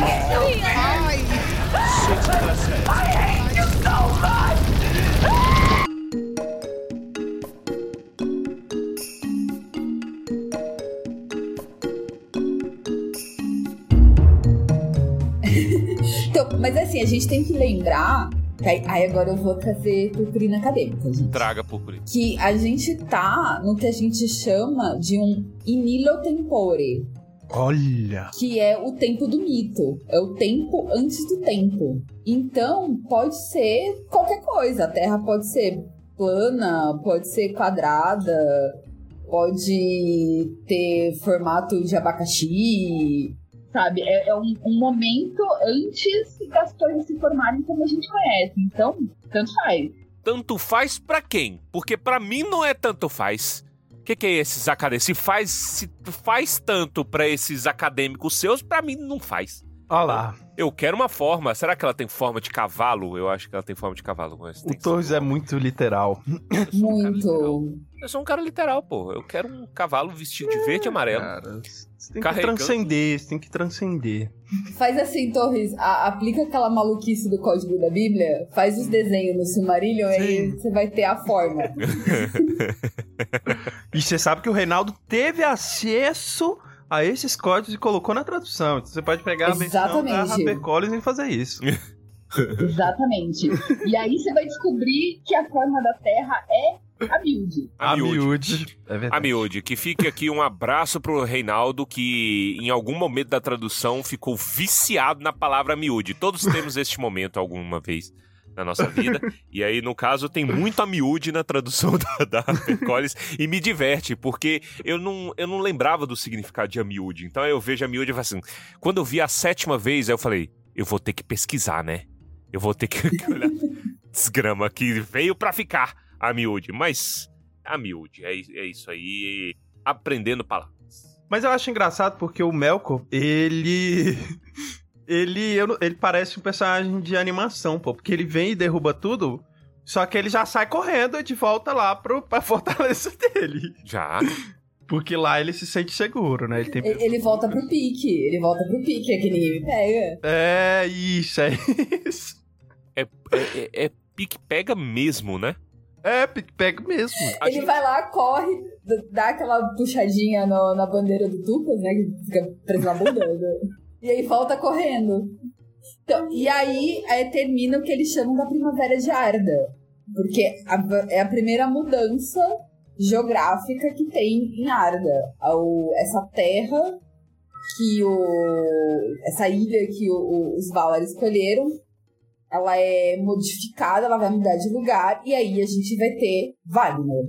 Então, mas assim, a gente tem que lembrar. Aí, aí agora eu vou trazer purpurina acadêmica, gente. Traga purpurina. Que a gente tá no que a gente chama de um inilo tempore, Olha. que é o tempo do mito. É o tempo antes do tempo. Então, pode ser qualquer coisa. A Terra pode ser plana, pode ser quadrada, pode ter formato de abacaxi. Sabe? É, é um, um momento antes das coisas se formarem como a gente conhece. Então, tanto faz. Tanto faz pra quem? Porque pra mim não é tanto faz. O que, que é esses acadêmicos? Se faz, se faz tanto pra esses acadêmicos seus, pra mim não faz. Olha lá. Eu quero uma forma. Será que ela tem forma de cavalo? Eu acho que ela tem forma de cavalo. Mas O Torres é muito literal. Muito. Eu sou um cara literal, pô. Eu quero um cavalo vestido de verde e amarelo. Cara, você tem que transcender, você tem que transcender. Faz assim, Torres, a- aplica aquela maluquice do código da Bíblia, faz os desenhos no Silmarillion e aí você vai ter a forma. *laughs* E você sabe que o Reinaldo teve acesso a esses códigos e colocou na tradução. Então você pode pegar a versão da Exatamente. HarperCollins e fazer isso. *laughs* *laughs* Exatamente. e aí você vai descobrir que a forma da Terra é a miúde. A miúde. *laughs* É A verdade. miúde, que fique aqui um abraço pro Reinaldo, que em algum momento da tradução ficou viciado na palavra miúde. Todos temos este momento alguma vez na nossa vida. E aí, no caso, tem muito a miúde na tradução *laughs* da, da HarperCollins e me diverte, porque eu não, eu não lembrava do significado de miúde. Então eu vejo a miúde e falo assim. Quando eu vi a sétima vez, eu falei, eu vou ter que pesquisar, né? Eu vou ter que *laughs* olhar. Desgrama que veio pra ficar a miúde. Mas a miúde, é, é isso aí. Aprendendo palavras. Mas eu acho engraçado porque o Melkor, ele. *laughs* Ele, eu ele parece um personagem de animação, pô. Porque ele vem e derruba tudo, só que ele já sai correndo de volta lá pro, pra *laughs* fortaleza dele. Já. Porque lá ele se sente seguro, né? Ele tem. Ele, volta pro pique, ele volta pro pique, é que ninguém me pega. É isso, é isso. É, é, é, é pique-pega mesmo, né? É, pique-pega mesmo. A ele gente- vai lá, corre, dá aquela puxadinha no- na bandeira do Tucas, né? Que fica preso na bunda. E aí volta correndo. Então, e aí, aí termina o que eles chamam da Primavera de Arda. Porque a- é a primeira mudança geográfica que tem em Arda. Ao- essa terra que o. Essa ilha que o- o- os Valar escolheram. Ela é modificada, ela vai mudar de lugar, e aí a gente vai ter Valinor.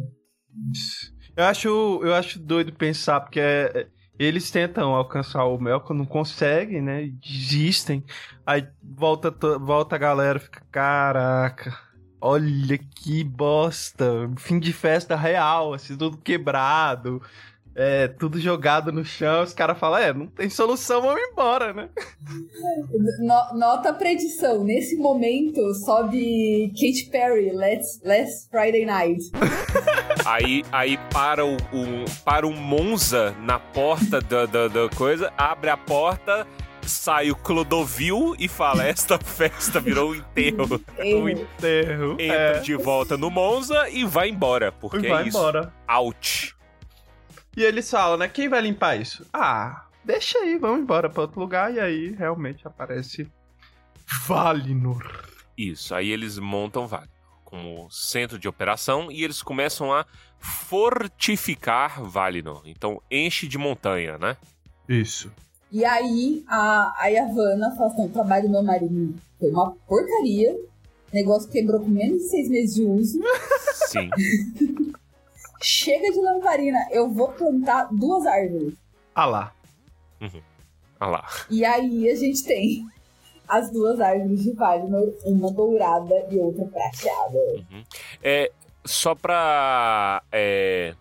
Eu acho, eu acho doido pensar, porque é- é- eles tentam alcançar o Melkor, não conseguem, né? Desistem. Aí volta, volta a galera fica, caraca, olha que bosta. Fim de festa real, assim, tudo quebrado. É, tudo jogado no chão, os caras falam, é, não tem solução, vamos embora, né? No- nota a predição. Nesse momento, sobe Katy Perry, Let's, Last Friday Night. Aí, aí para o, o- para o Monza na porta da, da, da coisa, abre a porta, sai o Clodovil e fala: Esta festa virou um enterro. O enterro. Entra é. de volta no Monza e vai embora, porque E vai é isso. embora. Out. E eles falam, né? Quem vai limpar isso? Ah, deixa aí, vamos embora pra outro lugar. E aí realmente aparece Valinor. Isso, aí eles montam Vale como centro de operação e eles começam a fortificar Valinor. Então enche de montanha, né? Isso. E aí, a, a Yavanna fala assim: o trabalho do meu marido foi uma porcaria. O negócio quebrou com menos de seis meses de uso. Sim. *laughs* Chega de lamparina, eu vou plantar duas árvores. Ah lá. Uhum. Ah lá. E aí a gente tem as duas árvores de Valinor, uma dourada e outra prateada. É, só para é,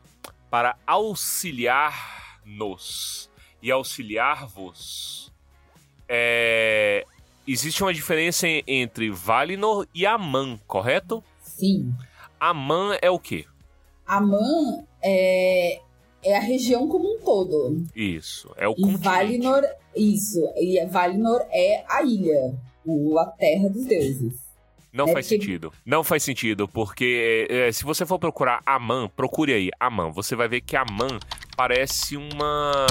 para auxiliar-nos e auxiliar-vos, é, existe uma diferença en- entre Valinor e Aman, correto? Sim. Aman é o quê? Amã é, é a região como um todo. Isso, é o E continente. Valinor, isso. E Valinor é a ilha, a terra dos deuses. Não É faz porque- sentido. Não faz sentido, porque é, se você for procurar Aman, procure aí, Aman. Você vai ver que Aman parece uma.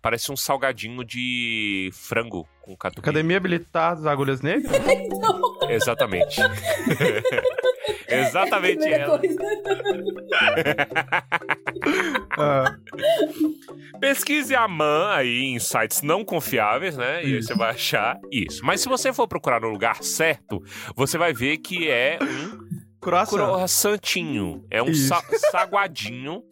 Parece um salgadinho de frango com catupiry. Academia Militar das Agulhas Negras? *laughs* Exatamente. *laughs* Exatamente Primeira ela. *laughs* Ah, Pesquise a MAN aí em sites não confiáveis, né? E aí você vai achar isso. Mas se você for procurar no lugar certo, você vai ver que é um Croissant. Croissantinho. É um sa saguadinho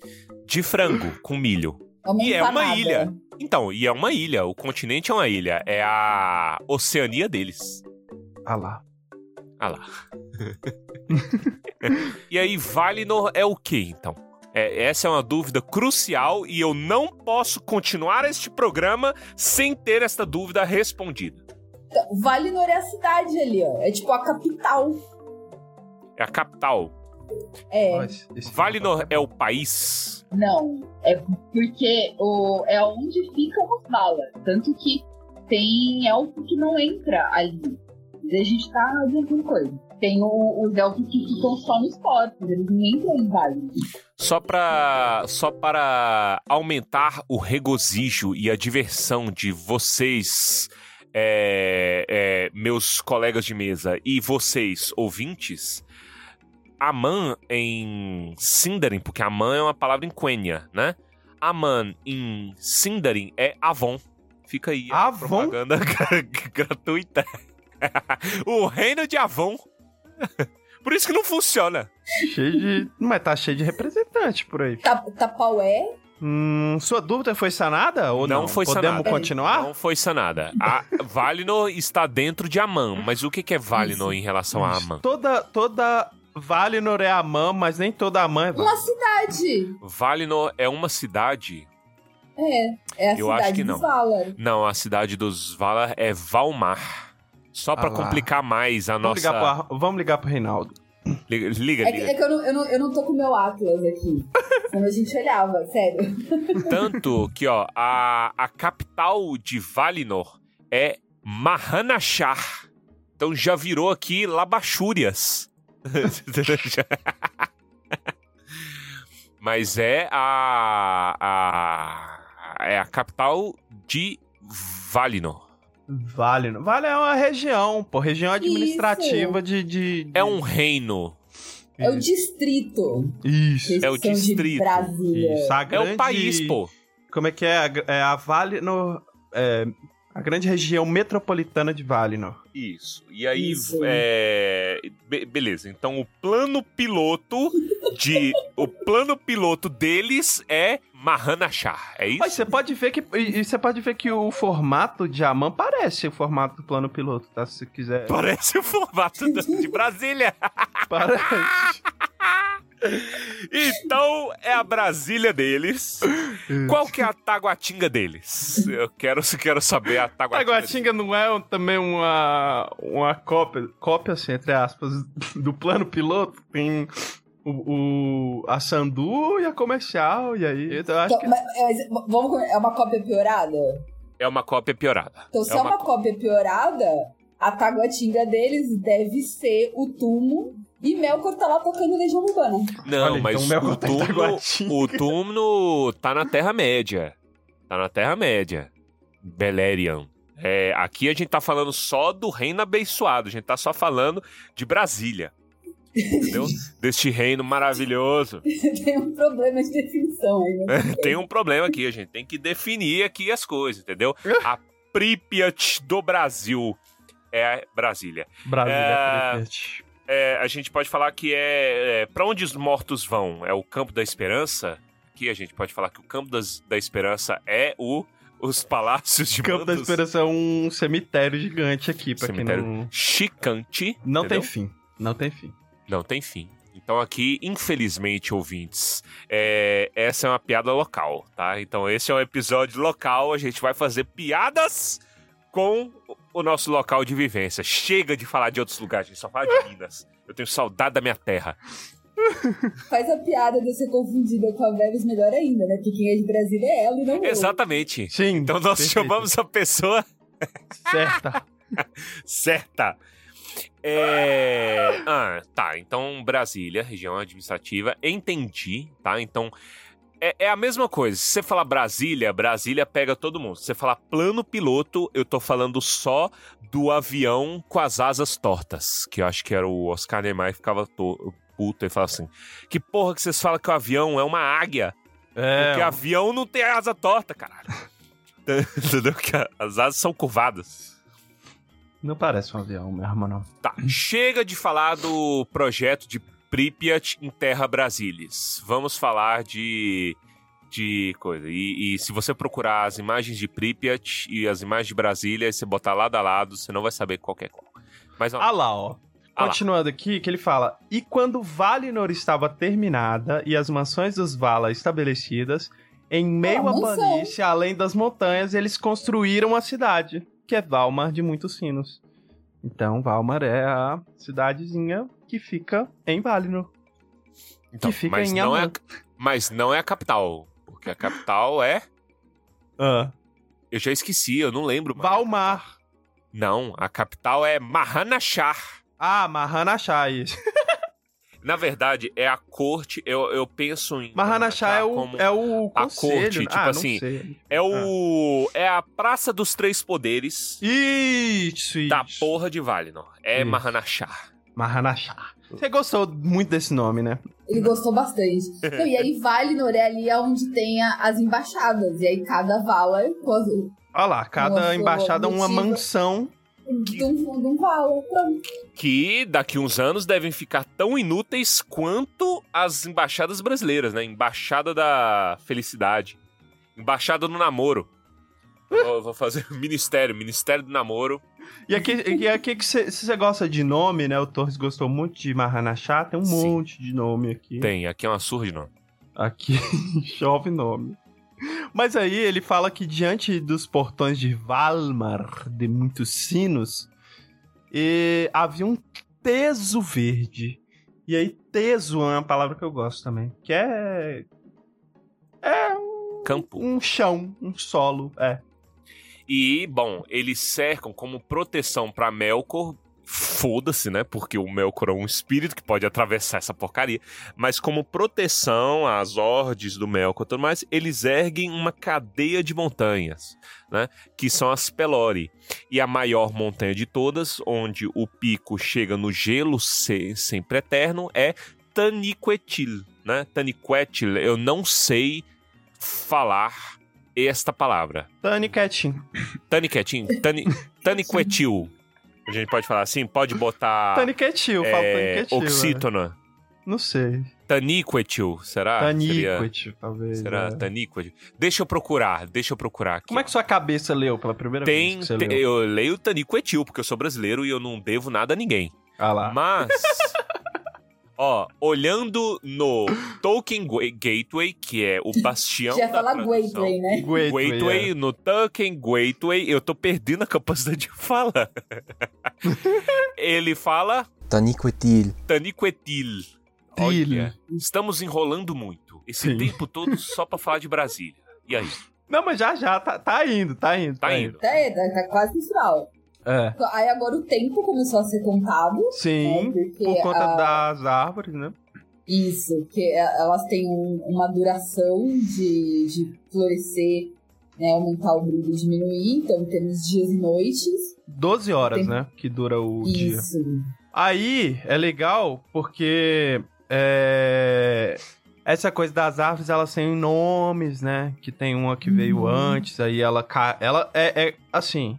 de frango com milho. É uma e é uma empanada. ilha. Então, e é uma ilha. O continente é uma ilha. É a Oceania deles. Ah lá. Ah lá. e aí, Valinor é o que, então? É, essa é uma dúvida crucial e eu não posso continuar este programa sem ter esta dúvida respondida. Então, Valinor é a cidade ali, ó. É tipo a capital. É a capital. É. Valinor é o país. Não, é porque o, é onde ficam os Valar. Tanto que tem elfo que não entra ali. A gente tá adiantando coisa. Tem o- os elfos que ficam só nos portos, eles não entram em Valinor. Só para só para aumentar o regozijo e a diversão de vocês, é, é, meus colegas de mesa, e vocês, ouvintes, Aman em Sindarin, porque Aman é uma palavra em Quenya, né? Aman em Sindarin é Avon. Fica aí a Avon? propaganda *laughs* gratuita. *laughs* o reino de Avon. *laughs* Por isso que não funciona. Cheio de. Mas tá cheio de representante por aí. Ta- Tapaué. Hum, sua dúvida foi sanada ou não? Não foi Podemos sanada. continuar? Não foi sanada. A Valinor está dentro de Aman, mas o que é Valinor em relação a Aman? Toda, toda Valinor é Amã, mas nem toda Amã é Uma Valinor. cidade. Valinor é uma cidade? É. É a Eu cidade acho que dos não. Valar. Não, a cidade dos Valar é Valmar. Só pra Ah complicar mais a Vamos, nossa. ligar pro, vamos ligar pro Reinaldo. Liga, liga. É que, é que eu, não, eu, não, eu não tô com o meu Atlas aqui. *laughs* Quando a gente olhava, sério. Tanto que, ó, a, a capital de Valinor é Mahanashar. Então já virou aqui Labachúrias. *laughs* Mas é a, a. É a capital de Valinor. Valinor. Valinor é uma região, pô. Região administrativa de, de, de- É um reino. É o distrito. Isso. É o distrito. Brasília. Isso, a É grande... o país, pô. Como é que é? A, é a Valinor... É, a grande região metropolitana de Valinor. Isso. E aí, Isso. é... be- beleza. Então, o plano piloto de... o plano piloto deles é Mahanashar. É isso? Mas você pode ver que você pode ver que o formato de Amã parece o formato do plano piloto, tá? Se quiser. Parece o formato de Brasília. *laughs* Parece. Então, é a Brasília deles. Qual que é a Taguatinga deles? Eu quero, quero saber a Taguatinga. Taguatinga não é um- também uma, uma cópia, cópia assim, entre aspas, do plano piloto? Tem o, o- a Sandu e a comercial, e aí eu acho Então, que... mas, mas vamos, é uma cópia piorada? É uma cópia piorada. Então, se é uma, cópia piorada, a taguatinga deles deve ser o Tumo e Melkor tá lá tocando Legião Urbana. Não, Olha, mas então o tá túmulo, Taguatinga. o túmulo tá na Terra-média. Tá na Terra-média. Beleriand. É, aqui a gente tá falando só do reino abençoado. A gente tá só falando de Brasília. Entendeu? Deste reino maravilhoso. *laughs* Tem um problema de definição aí, né? *laughs* Tem um problema aqui, a gente tem que definir aqui as coisas, entendeu? A Pripyat do Brasil é Brasília. Brasília, É, Pripyat. É, a gente pode falar que é, é para onde os mortos vão? É o Campo da Esperança? Aqui a gente pode falar que o Campo das- da Esperança é o os palácios de Campo da. Esperança é um cemitério gigante aqui, pra Cemitério quem não... Chicante. Não entendeu? tem fim, não tem fim. Não tem fim. Então aqui, infelizmente, ouvintes, é, essa é uma piada local, tá? Então esse é um episódio local, a gente vai fazer piadas com o nosso local de vivência. Chega de falar de outros lugares, a gente só fala de Minas. Eu tenho saudade da minha terra. Faz a piada de ser confundida com a Vélez melhor ainda, né? Porque quem é de Brasília é ela e não eu. Exatamente. Sim. Então nós perfeito. chamamos a pessoa Certa. *laughs* certa. É... Ah, tá. Então, Brasília, região administrativa. Entendi, tá? Então, é, é a mesma coisa. Se você falar Brasília, Brasília pega todo mundo. Se você falar plano piloto, eu tô falando só do avião com as asas tortas. Que eu acho que era o Oscar Niemeyer que ficava to- puto e falava assim: Que porra que vocês falam que o avião é uma águia? É, Porque avião não tem asa torta, caralho. *laughs* Entendeu? As asas são curvadas. Não parece um avião mesmo, não. Tá, chega de falar do projeto de Pripyat em Terra Brasilis. Vamos falar de de coisa. E, e, se você procurar as imagens de Pripyat e as imagens de Brasília, e você botar lado a lado, você não vai saber qual é qual. Mas, ó, ah lá, ó. Ah Continuando lá. aqui, que ele fala: E quando Valinor estava terminada e as mansões dos Vala estabelecidas, em meio à planície, além das montanhas, eles construíram a cidade, que é Valmar de Muitos Sinos. Então, Valmar é a cidadezinha que fica em Valinor. Então, que fica mas, em não é, mas não é a capital, porque a capital é. Ah. Eu já esqueci, eu não lembro. Valmar. Não, a capital é Mahanachar. Ah, Mahanachar, isso. *laughs* Na verdade, é a corte, eu, eu penso em. Mahanachar é o, é o conselho. A corte, tipo ah, assim, é o. Ah. É a Praça dos Três Poderes. Isso, isso. Da porra de Valinor. É Mahanachar. Mahanachar. Você gostou muito desse nome, né? Ele gostou bastante. Então, e aí, Valinor é ali onde tem as embaixadas. E aí, cada vala. Olha lá, cada embaixada uma mansão de um, de um. Que daqui uns anos devem ficar tão inúteis quanto as embaixadas brasileiras, né? Embaixada da Felicidade. Embaixada do Namoro. Eu vou fazer *laughs* Ministério, Ministério do Namoro. E aqui, e aqui que se você gosta de nome, né? O Torres gostou muito de Mahanachá, tem um Sim. monte de nome aqui. Tem, aqui é uma surra de nome. Aqui *laughs* chove nome. Mas aí ele fala que diante dos portões de Valmar, de muitos sinos, e havia um teso verde. E aí, teso é uma palavra que eu gosto também. Que é. É um. Campo. Um chão, um solo, é. E, bom, eles cercam como proteção para Melkor. Foda-se, né? Porque o Melkor é um espírito que pode atravessar essa porcaria. Mas como proteção às ordens do Melkor e tudo mais, eles erguem uma cadeia de montanhas, né? Que são as Pelori. E a maior montanha de todas, onde o pico chega no gelo sempre eterno, é Taniquetil, né? Taniquetil, eu não sei falar esta palavra. Tani *laughs* Quietinho. Tani Quietinho? A gente pode falar assim? Pode botar... Tani Quietil, é, fala Tani Quietil. Oxítona. Né? Não sei. Taniquetil, será? Taniquetil, talvez. Será? É. Taniquetil. Deixa eu procurar, deixa eu procurar aqui. Como é que sua cabeça leu pela primeira tem, vez tem? Eu leio Taniquetil, porque eu sou brasileiro e eu não devo nada a ninguém. Ah lá. Mas... *laughs* Ó, olhando no Tolkien Gateway, que é o *laughs* bastião Já da falar Gateway, né? Gateway, Gateway é. no Tolkien Gateway, eu tô perdendo a capacidade de falar. *laughs* Ele fala... Taniquetil. Taniquetil. Olha, estamos enrolando muito. Esse Sim. tempo todo *laughs* só pra falar de Brasília. E aí? Não, mas já, já, tá, tá indo, tá indo. Tá, tá indo. Tá, tá, tá quase no final. É. Aí agora o tempo começou a ser contado. Sim, né, por conta a... das árvores, né? Isso, que elas têm um, uma duração de, de florescer, né, aumentar o brilho e diminuir, então temos dias e noites. 12 horas, Tem... né, que dura o Isso. dia. Isso. Aí é legal porque é, essa coisa das árvores, elas têm nomes, né? Que tem uma que veio uhum. antes, aí ela... Ela é, é assim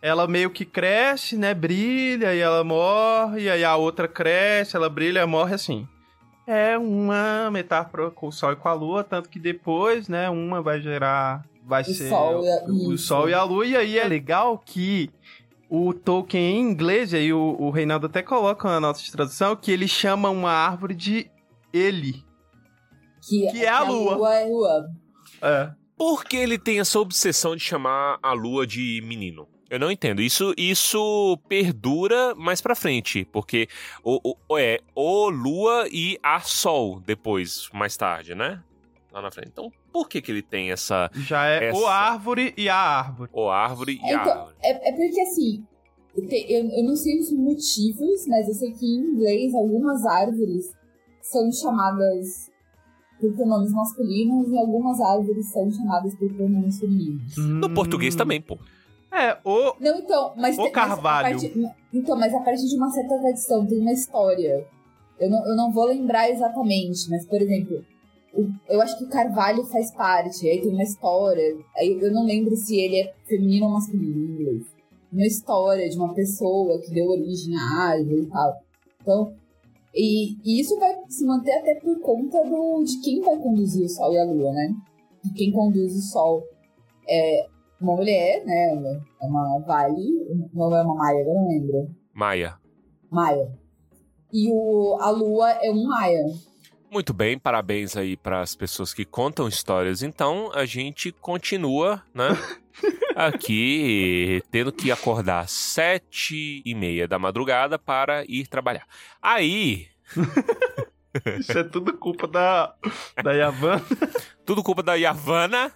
ela meio que cresce, né? Brilha e ela morre, e aí a outra cresce, ela brilha e morre assim. É uma metáfora com o Sol e com a Lua, tanto que depois, né, uma vai gerar. Vai o ser sol o, o Sol e a Lua. E aí é legal que o Tolkien em inglês, e aí o, o Reinaldo até coloca na de tradução, que ele chama uma árvore de ele. Que, que é a, a Lua. lua é Lua. É. Por que ele tem essa obsessão de chamar a Lua de menino? Eu não entendo. Isso isso perdura mais pra frente, porque o, o, é o Lua e a Sol depois, mais tarde, né? Lá na frente. Então, por que que ele tem essa... Já é essa... o árvore e a árvore. O árvore e é, a então, árvore. É, é porque, assim, eu, eu não sei os motivos, mas eu sei que em inglês algumas árvores são chamadas por pronomes masculinos e algumas árvores são chamadas por pronomes femininos. No português também, pô. É, o. Não, então, mas. O Carvalho. Mas parte, então, mas a partir de uma certa tradição, tem uma história. Eu não, eu não vou lembrar exatamente, mas, por exemplo, eu acho que o Carvalho faz parte, aí tem uma história. Aí eu não lembro se ele é feminino ou masculino em inglês. Uma história de uma pessoa que deu origem à árvore e tal. Então, E, e isso vai se manter até por conta do, de quem vai conduzir o Sol e a Lua, né? E quem conduz o Sol é uma mulher, né? É uma Vale, não é uma Maia, eu não lembro. Maia. Maia. E o, a Lua é um Maia. Muito bem, parabéns aí para as pessoas que contam histórias. Então a gente continua, né? *laughs* Aqui tendo que acordar às sete e meia da madrugada para ir trabalhar. Aí. *laughs* Isso é tudo culpa da, da Yavana. tudo culpa da Yavana,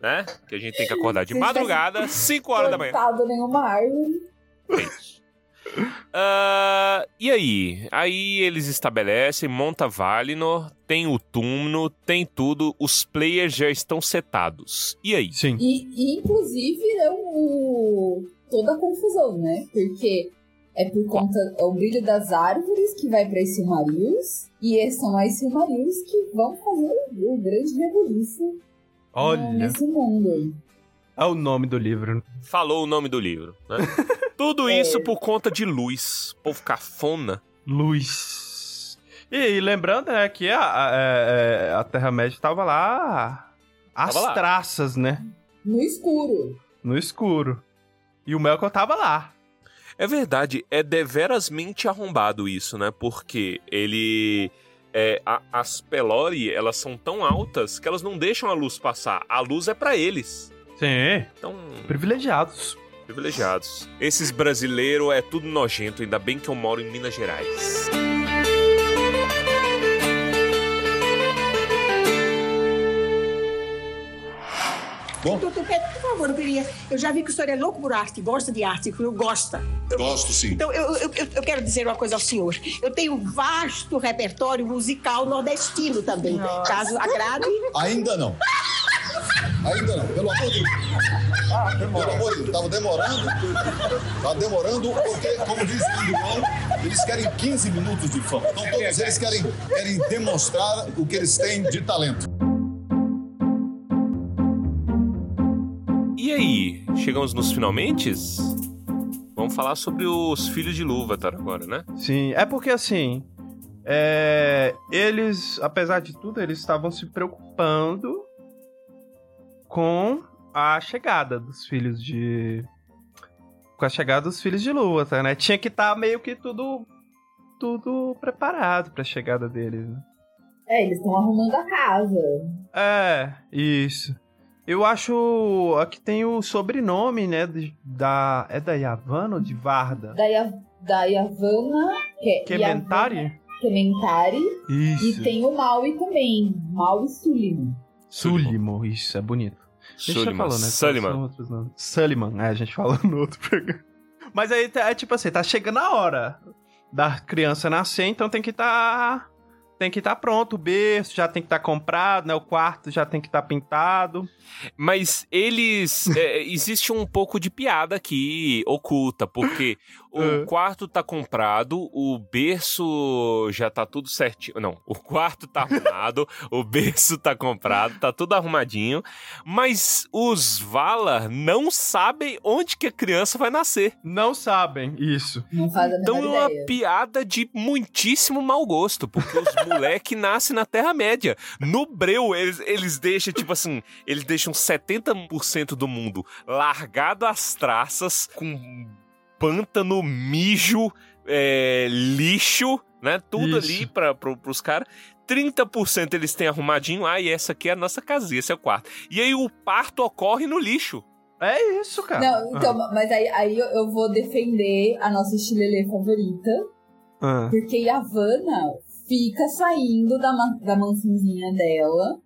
né? Que a gente tem que acordar de madrugada, *laughs* 5 horas da manhã. nenhuma árvore. É isso. Uh, e aí? Aí eles estabelecem, monta Valinor, tem o túmulo, tem tudo, os players já estão setados. E aí? Sim. E, e inclusive é o, toda a confusão, né? Porque é por conta é o brilho das árvores que vai para os Silmarils e são as Silmarils que vão fazer o grande rebuliço Olha. nesse mundo. É o nome do livro. Falou o nome do livro, né? *laughs* Tudo É. isso por conta de luz. Povo cafona. Luz. E, e lembrando, né, que a, a, é, é, a Terra-média tava lá Tava lá. traças, né? No escuro. No escuro. E o Melkor tava lá. É verdade, é deverasmente arrombado isso, né? Porque ele. É, a- as Pelori, elas são tão altas que elas não deixam a luz passar. A luz é pra eles. Sim. Então, Privilegiados. privilegiados. Esses brasileiros é tudo nojento, ainda bem que eu moro em Minas Gerais. Por favor, eu queria. Eu já vi que o senhor é louco por arte, gosta de arte, o senhor gosta. Gosto sim. Então, eu, eu, eu- eu quero dizer uma coisa ao senhor. Eu tenho um vasto repertório musical nordestino também. Caso agrade. Ainda não. Ainda não, pelo amor de Deus. Pelo amor de Deus, tava demorando. Tá demorando porque, como diz o João, eles querem 15 minutos de fama. Então todos eles querem, querem demonstrar o que eles têm de talento. Chegamos nos finalmente? Vamos falar sobre os filhos de Lúvatar agora, né? Sim, é porque assim. é, eles, apesar de tudo, eles estavam se preocupando com a chegada dos filhos de. Com a chegada dos filhos de Lúvatar, né? Tinha que estar meio que tudo. Tudo preparado pra chegada deles, né? É, eles estão arrumando a casa. É, isso. Eu acho. Aqui tem o sobrenome, né? da. É da Yavanna ou de Varda? Da, Ya- da que é Kementari? Kementari. Isso. E tem o Maui também. Maui Suliman. Sulimo, isso, é bonito. Suliman, falou, né? Sullivan. Sullivan, é, a gente falou no outro programa. Mas aí tá- é tipo assim, tá chegando a hora da criança nascer, então tem que estar. Tem que estar pronto, o berço já tem que estar comprado, né? O quarto já tem que estar pintado. Mas eles. é, existe um pouco de piada aqui oculta, porque o É. quarto tá comprado, o berço já tá tudo certinho. Não, o quarto tá arrumado, *laughs* o berço tá comprado, tá tudo arrumadinho. Mas os Valar não sabem onde que a criança vai nascer. Não sabem, isso. Não faz a Então é uma ideia. piada de muitíssimo mau gosto, porque os moleque *laughs* nascem na Terra-média. No Breu, eles, eles deixam, tipo assim, eles deixam 70% do mundo largado às traças, com pântano, mijo, é, lixo, né? Tudo Isso. ali para pro, pros caras. 30% eles têm arrumadinho. Ah, e essa aqui é a nossa casinha, esse é o quarto. E aí o parto ocorre no lixo. É isso, cara. Não, então, mas aí, aí eu- vou defender a nossa estilelê favorita. Ah. Porque Yavanna fica saindo da, da mansãozinha dela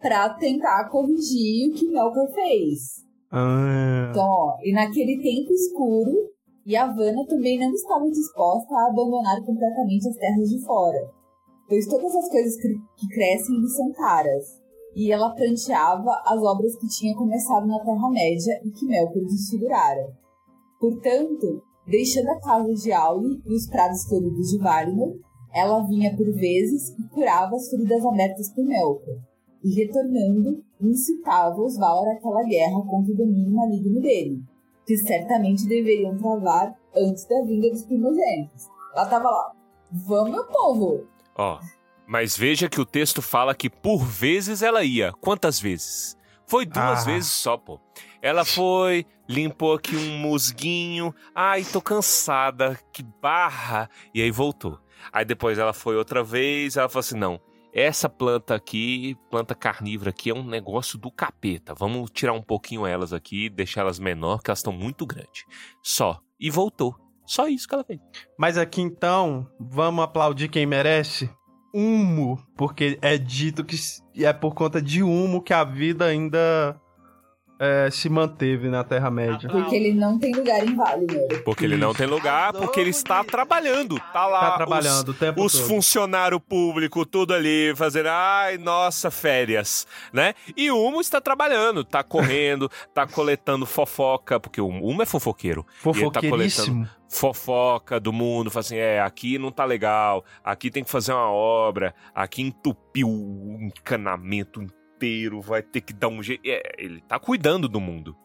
pra tentar corrigir o que Melkor fez. Ah. Então, ó, e naquele tempo escuro, Yavanna também não estava disposta a abandonar completamente as terras de fora, pois todas as coisas que, que crescem lhe são caras. E ela pranteava as obras que tinha começado na Terra-média e que Melkor desfigurara. Portanto, deixando a casa de Auli e os prados floridos de Valinor, ela vinha por vezes e curava as feridas abertas por Melkor, e retornando, incitava os Valar àquela guerra contra o domínio maligno dele, que certamente deveriam travar antes da vinda dos primogênitos. Ela tava lá, Vamos, meu povo. Ó, mas veja que o texto fala que por vezes ela ia. Quantas vezes? Foi duas Ah. vezes só, pô. Ela foi, limpou aqui um musguinho. Ai, tô cansada, que barra. E aí voltou. Aí depois ela foi outra vez, ela falou assim: não, essa planta aqui, planta carnívora aqui, é um negócio do capeta. Vamos tirar um pouquinho elas aqui, deixar elas menor, porque elas estão muito grandes. Só. E voltou. Só isso que ela fez. Mas aqui então, vamos aplaudir quem merece? Humo, porque é dito que é por conta de Humo que a vida ainda é, se manteve na Terra-média. Porque ele não tem lugar em Vale, né? Porque ele não tem lugar, porque ele está trabalhando. Tá lá. Tá trabalhando o tempo Os todo. funcionários públicos, tudo ali, fazendo, ai, nossa, férias, né? E o Humo está trabalhando, tá correndo, *laughs* tá coletando fofoca, porque o Humo é fofoqueiro. Ele tá Fofoqueiríssimo. coletando fofoca do mundo, fala assim, é, aqui não tá legal, aqui tem que fazer uma obra, aqui entupiu o encanamento inteiro, vai ter que dar um jeito. É, ele tá cuidando do mundo.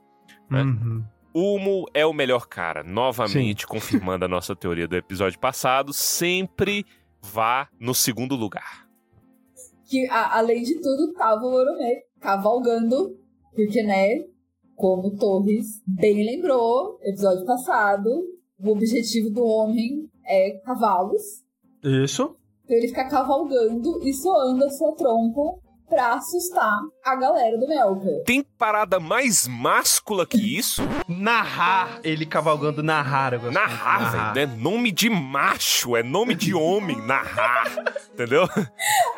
né? Uhum. Humo é o melhor cara. Novamente, confirmando a nossa teoria do episódio passado, sempre vá no segundo lugar. Que, a- além de tudo, tava o Oromê cavalgando, porque, né, como Torres bem lembrou, episódio passado, o objetivo do homem é cavalos. Isso. Então ele fica cavalgando e soando a sua trompa pra assustar a galera do Melka. Tem parada mais máscula que isso? Narrar, ele cavalgando narrar. eu de Narrar, velho. Não é nome de macho, é nome de homem, narrar. Entendeu?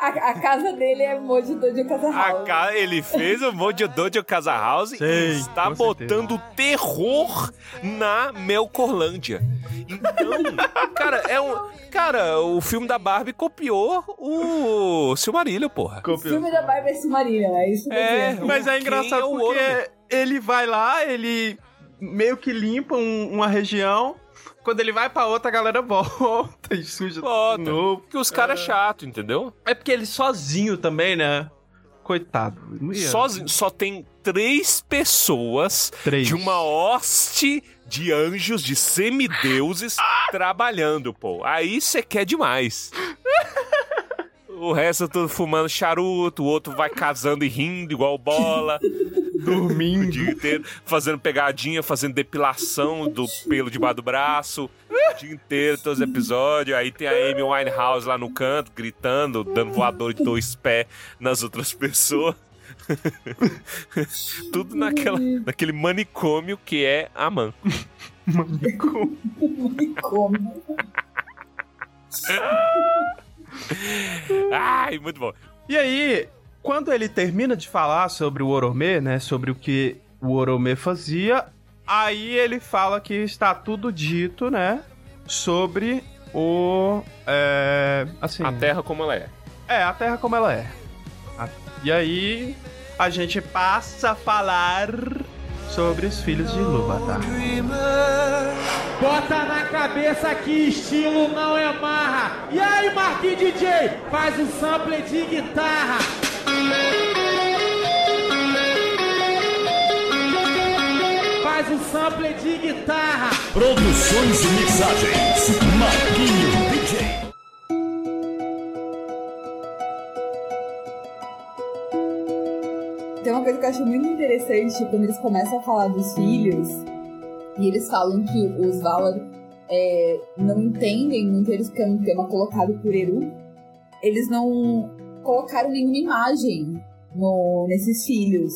A, a casa dele é Moji Dojo Casa A House. ca- ele fez o Mojo Dojo Casa House e Sei, está botando terror na Melcorlândia. Então, cara, é um. Cara, o filme da Barbie copiou o Silmarillion, porra. O filme da Barbie é Submarina, é isso É, mesmo. Mas é Quem engraçado é o porque Oromê? ele vai lá, ele meio que limpa um- uma região. Quando ele vai pra outra, a galera *laughs* volta e suja de novo. Porque os caras é chato, entendeu? É porque ele sozinho também, né? Coitado. Sozinho, só tem três pessoas Três. de uma hoste de anjos, de semideuses, *laughs* trabalhando, pô. Aí você quer demais. *laughs* O resto tudo fumando charuto, o outro vai casando e rindo igual bola. Dormindo. O dia inteiro, fazendo pegadinha, fazendo depilação do pelo debaixo do braço. O dia inteiro, todos os episódios. Aí tem a Amy Winehouse lá no canto, gritando, dando voador de dois pés nas outras pessoas. *laughs* Tudo naquela, naquele manicômio que é a Man. Manicômio. Manicômio. *laughs* Ai, muito bom. E aí, quando ele termina de falar sobre o Oromê, né? Sobre o que o Oromê fazia, aí ele fala que está tudo dito, né? Sobre o. É, assim, A Terra como ela é. É, a Terra como ela é. E aí, a gente passa a falar sobre os filhos de Ilúvatar. Bota na cabeça que estilo não é marra. E aí, Marquinhos DJ, faz o sample de guitarra. Faz o sample de guitarra. Produções e mixagens. Marquinho DJ. Tem uma coisa que eu acho muito interessante quando eles começam a falar dos filhos e eles falam que os Valar é, não entendem muito eles porque é um tema colocado por Eru. Eles não colocaram nenhuma imagem no, nesses filhos.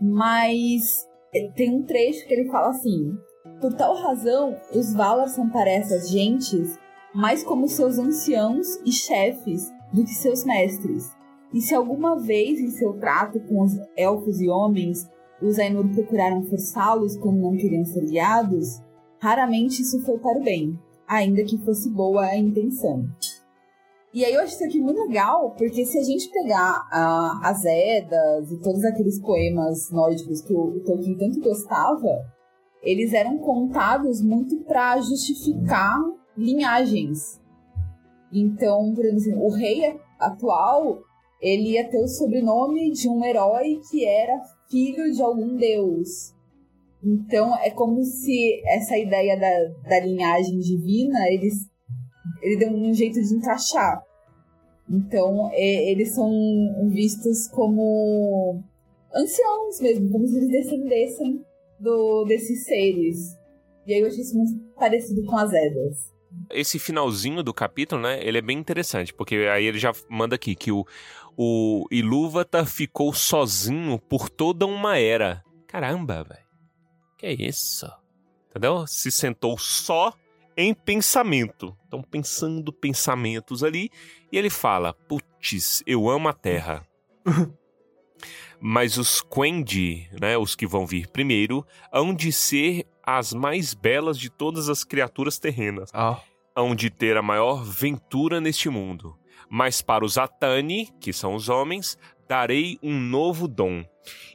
Mas eh, tem um trecho que ele fala assim: Por tal razão, os Valar são para essas gentes mais como seus anciãos e chefes do que seus mestres. E se alguma vez em seu trato com os elfos e homens os Ainur procuraram forçá-los como não queriam ser guiados, raramente isso foi para o bem, ainda que fosse boa a intenção. E aí eu acho isso aqui muito legal, porque se a gente pegar ah, as Edas e todos aqueles poemas nórdicos que o, o Tolkien tanto gostava, eles eram contados muito para justificar linhagens. Então, por exemplo, o rei atual ele ia ter o sobrenome de um herói que era filho de algum deus. Então é como se essa ideia da, da linhagem divina eles ele deu um jeito de encaixar. Então, é, eles são vistos como anciãos mesmo, como se eles descendessem do, desses seres. E aí eu achei isso muito parecido com as Edas. Esse finalzinho do capítulo, né, ele é bem interessante, porque aí ele já manda aqui que o, o Ilúvatar ficou sozinho por toda uma era. Caramba, velho. Que isso? Entendeu? Se sentou só em pensamento. Então, pensando pensamentos ali. E ele fala: Putz, eu amo a terra. *laughs* Mas os Quendi, né, os que vão vir primeiro, hão de ser as mais belas de todas as criaturas terrenas. Ah. Hão de ter a maior ventura neste mundo. Mas para os Atani, que são os homens, darei um novo dom.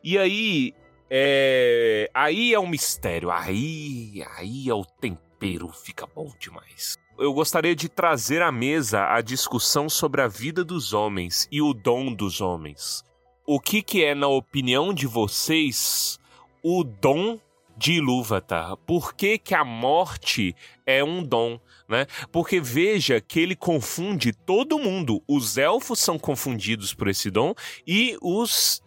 E aí, é... aí é um mistério. Aí, aí é o tempero, fica bom demais. Eu gostaria de trazer à mesa a discussão sobre a vida dos homens e o dom dos homens. O que, que é, na opinião de vocês, o dom de Ilúvatar? Por que, que a morte é um dom? Né? Porque veja que ele confunde todo mundo. Os elfos são confundidos por esse dom e os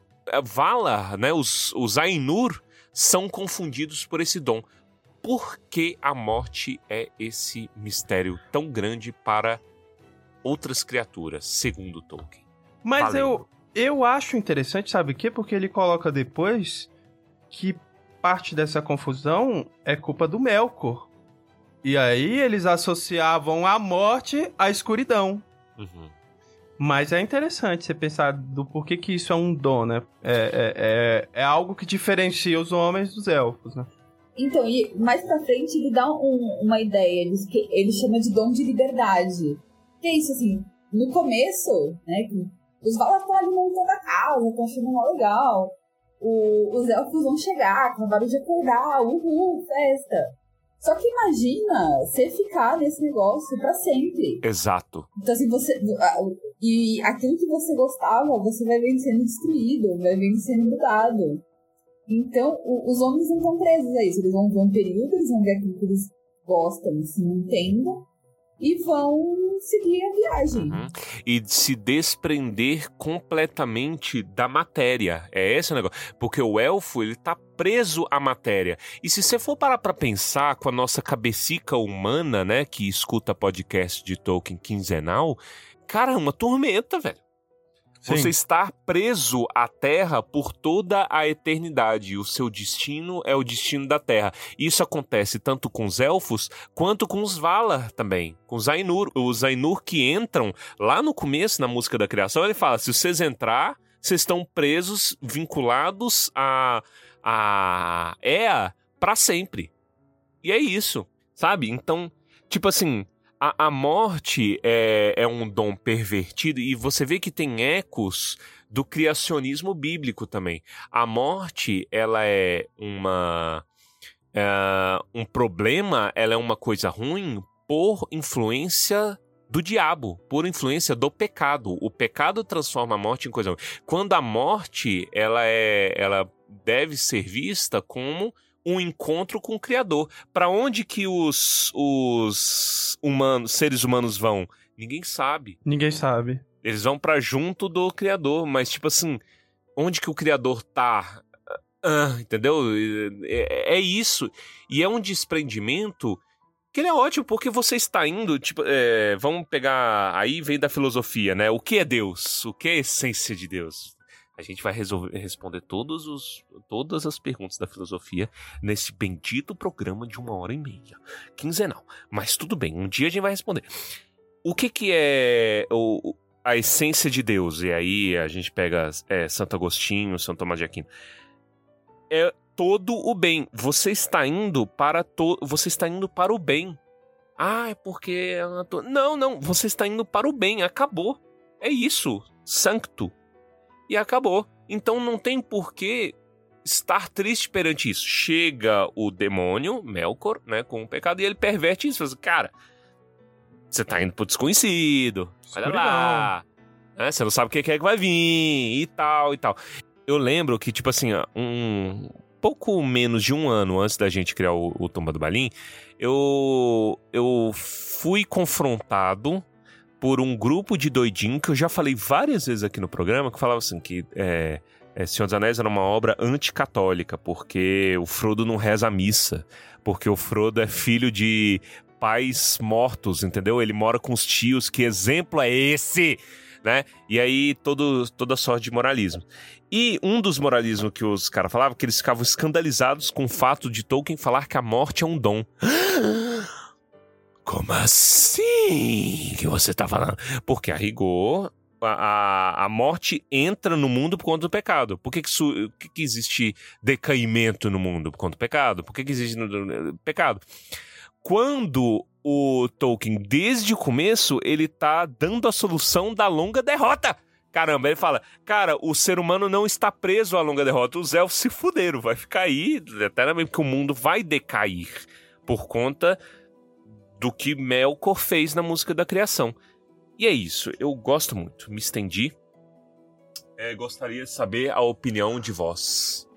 Valar, né? os, os Ainur, são confundidos por esse dom. Por que a morte é esse mistério tão grande para outras criaturas, segundo Tolkien? Mas eu, eu acho interessante, sabe o quê? Porque ele coloca depois que parte dessa confusão é culpa do Melkor. E aí eles associavam a morte à escuridão. Uhum. Mas é interessante você pensar do porquê que isso é um dom, né? É, é, é, é algo que diferencia os homens dos elfos, né? Então, e mais pra frente ele dá um, uma ideia, ele, ele chama de dom de liberdade. Que é isso, assim, no começo, né, os Valar estão ali montando a casa, estão achando mó legal. O, os elfos vão chegar, acabaram de acordar, uhul, festa. Só que imagina você ficar nesse negócio para sempre. Exato. Então, assim, você. E aquilo que você gostava, você vai vendo sendo destruído, vai vendo sendo mudado. Então, o, os homens não estão presos a isso. Eles vão ver um período, eles vão ver aquilo que eles gostam, se entendam, e vão seguir a viagem. Uhum. E se desprender completamente da matéria. É esse o negócio. Porque o elfo, ele tá preso à matéria. E se você for parar pra pensar com a nossa cabecica humana, né, que escuta podcast de Tolkien quinzenal, cara, é uma tormenta, velho. Sim. Você está preso à Terra por toda a eternidade. O seu destino é o destino da Terra. Isso acontece tanto com os elfos quanto com os Valar também, com os Ainur. Os Ainur que entram lá no começo, na música da criação, ele fala: se vocês entrar, vocês estão presos, vinculados a, a Ea para sempre. E é isso, sabe? Então, tipo assim, a, a morte é, é um dom pervertido e você vê que tem ecos do criacionismo bíblico também. A morte, ela é uma. É, um problema, ela é uma coisa ruim por influência do diabo, por influência do pecado. O pecado transforma a morte em coisa ruim. Quando a morte, ela é. ela deve ser vista como um encontro com o Criador. Para onde que os, os humanos, seres humanos vão? Ninguém sabe. Ninguém sabe. Eles vão para junto do Criador, mas tipo assim, onde que o Criador tá? Ah, entendeu? É, é, isso. E é um desprendimento que ele é ótimo, porque você está indo, tipo, é, vamos pegar, aí vem da filosofia, né? O que é Deus? O que é a essência de Deus? A gente vai resolver, responder todos os, todas as perguntas da filosofia nesse bendito programa de uma hora e meia, quinzenal. Mas tudo bem, um dia a gente vai responder. O que, que é o, a essência de Deus? E aí a gente pega é, Santo Agostinho, Santo Tomás de Aquino. É todo o bem. Você está indo para to, você está indo para o bem. Ah, é porque não, não. Você está indo para o bem. Acabou. É isso. Sancto e acabou. Então não tem porquê estar triste perante isso. Chega o demônio, Melkor, né, com o pecado, e ele perverte isso. Cara, você tá indo pro desconhecido. Olha lá. Né, você não sabe o que é que vai vir e tal e tal. Eu lembro que, tipo assim, um, pouco menos de um ano antes da gente criar o, o Tumba do Balim, eu, eu fui confrontado por um grupo de doidinho que eu já falei várias vezes aqui no programa, que falava assim que é, é, Senhor dos Anéis era uma obra anticatólica, porque o Frodo não reza a missa, porque o Frodo é filho de pais mortos, entendeu? Ele mora com os tios, que exemplo é esse? Né? E aí todo, toda sorte de moralismo. E um dos moralismos que os caras falavam que eles ficavam escandalizados com o fato de Tolkien falar que a morte é um dom. *gasps* Como assim que você tá falando? Porque a rigor, a, a, a morte entra no mundo por conta do pecado. Por que, que, su, que, que existe decaimento no mundo? Por conta do pecado. Por que, que existe no, no, pecado? Quando o Tolkien, desde o começo, ele tá dando a solução da longa derrota. Caramba, ele fala, cara, o ser humano não está preso à longa derrota. Os elfos se fuderam, vai ficar aí eternamente, porque o mundo vai decair por conta do que Melkor fez na música da criação. E é isso, eu gosto muito, me estendi. É, gostaria de saber a opinião de vós.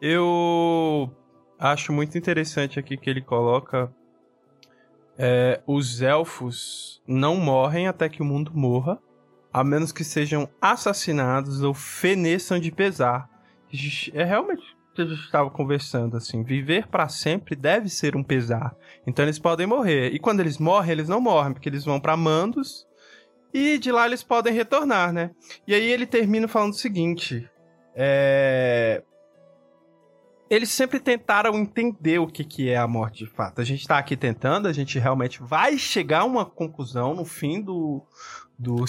Eu acho muito interessante aqui que ele coloca é, os elfos não morrem até que o mundo morra, a menos que sejam assassinados ou feneçam de pesar. É realmente que a gente estava conversando, assim. Viver para sempre deve ser um pesar. Então eles podem morrer. E quando eles morrem, eles não morrem, porque eles vão para Mandos e de lá eles podem retornar, né? E aí ele termina falando o seguinte: é eles sempre tentaram entender o que, que é a morte de fato. A gente tá aqui tentando, a gente realmente vai chegar a uma conclusão no fim do, do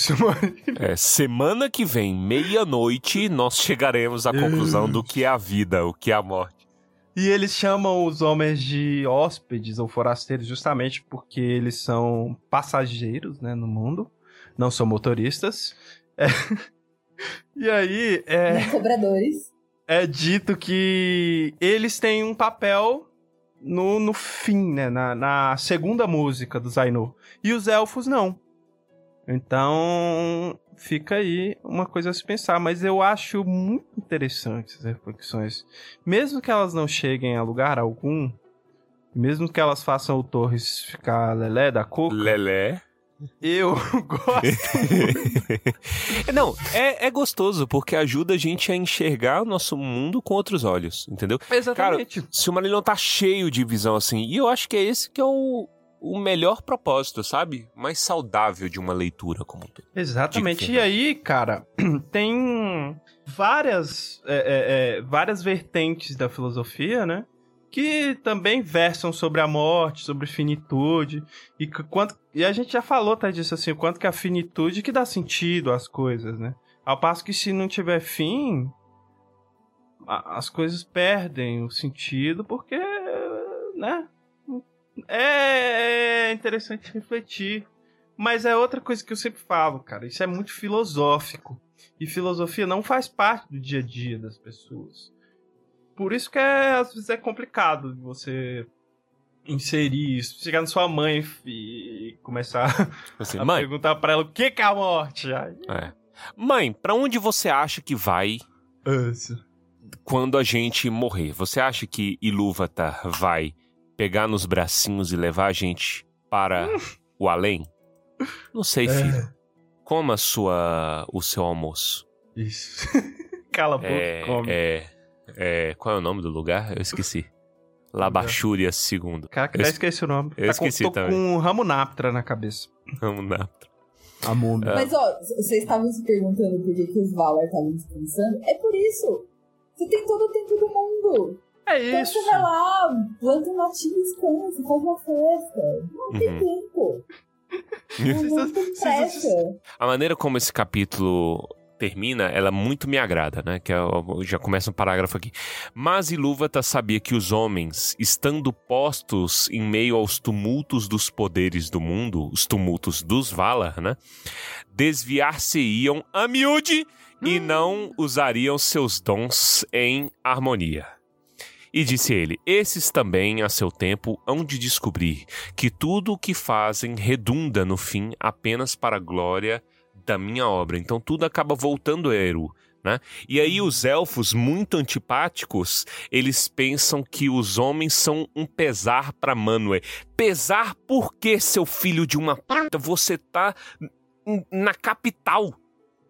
É, semana que vem, meia-noite, nós chegaremos à conclusão do que é a vida, o que é a morte. E eles chamam os homens de hóspedes ou forasteiros justamente porque eles são passageiros né, no mundo, não são motoristas. É... E aí. É... Cobradores é dito que eles têm um papel no, no fim, né? Na, na segunda música do Zainu. E os elfos não. Então, fica aí uma coisa a se pensar. Mas eu acho muito interessante essas reflexões. Mesmo que elas não cheguem a lugar algum, mesmo que elas façam o Torres ficar lelé da coca. Lelé? Eu *laughs* gosto muito. Não, é, é gostoso, porque ajuda a gente a enxergar o nosso mundo com outros olhos, entendeu? Exatamente. Cara, se o Marilhão tá cheio de visão assim, e eu acho que é esse que é o, o melhor propósito, sabe? Mais saudável de uma leitura como um todo. Exatamente. E aí, cara, *clears throat* tem várias, é, é, é, várias vertentes da filosofia, né? que também versam sobre a morte, sobre finitude e quanto e a gente já falou tá disso assim, o quanto que a finitude que dá sentido às coisas, né? Ao passo que se não tiver fim, a, as coisas perdem o sentido porque, né? É, é interessante refletir, mas é outra coisa que eu sempre falo, cara. Isso é muito filosófico e filosofia não faz parte do dia a dia das pessoas. Por isso que é, às vezes é complicado você inserir isso, chegar na sua mãe e começar *laughs* assim, a mãe, perguntar para ela o que, que é a morte. É. Mãe, para onde você acha que vai isso. quando a gente morrer? Você acha que Ilúvatar vai pegar nos bracinhos e levar a gente para o além? Não sei, é. filho. Coma sua, o seu almoço. Isso. *laughs* Cala a boca, é, come. É, é, qual é o nome do lugar? Eu esqueci. Labachúria II. Caraca, eu já esqueci o nome. Eu tá esqueci com, tô também. com um Ramunaptra na cabeça. Ramunaptra. A múmia. Mas, ó, vocês estavam se perguntando por que, que os Valar estavam descansando. É por isso. Você tem todo o tempo do mundo. É então isso. você vai lá, planta um latinho, descansa, faz uma festa. Não tem Uhum. tempo. *laughs* Não, tem pressa. A maneira como esse capítulo termina, ela muito me agrada, né? Que é, já começa um parágrafo aqui. Mas Ilúvatar sabia que os homens, estando postos em meio aos tumultos dos poderes do mundo, os tumultos dos Valar, né? Desviar-se-iam a miúde e não usariam seus dons em harmonia. E disse ele: Esses também, a seu tempo, hão de descobrir que tudo o que fazem redunda no fim apenas para a glória da minha obra. Então tudo acaba voltando a Eru. Né? E aí os elfos muito antipáticos, eles pensam que os homens são um pesar para Manwë. Pesar por que, seu filho de uma puta, você tá na capital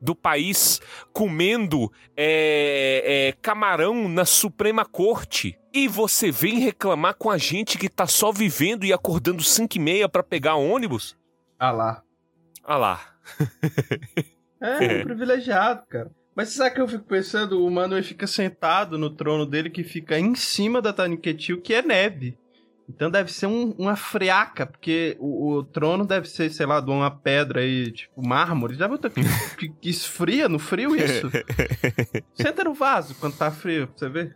do país comendo é, é, camarão na Suprema Corte e você vem reclamar com a gente que tá só vivendo e acordando 5 e meia para pegar ônibus? Ah lá. Ah lá. *laughs* É, um privilegiado, cara. Mas sabe que eu fico pensando? O Manuel fica sentado no trono dele que fica em cima da Taniquetil, que é neve. Então deve ser um- uma friaca, porque o, o trono deve ser, sei lá, de uma pedra aí, tipo mármore. Já viu que, *laughs* que, que esfria no frio isso? *laughs* Senta no vaso quando tá frio, pra você ver.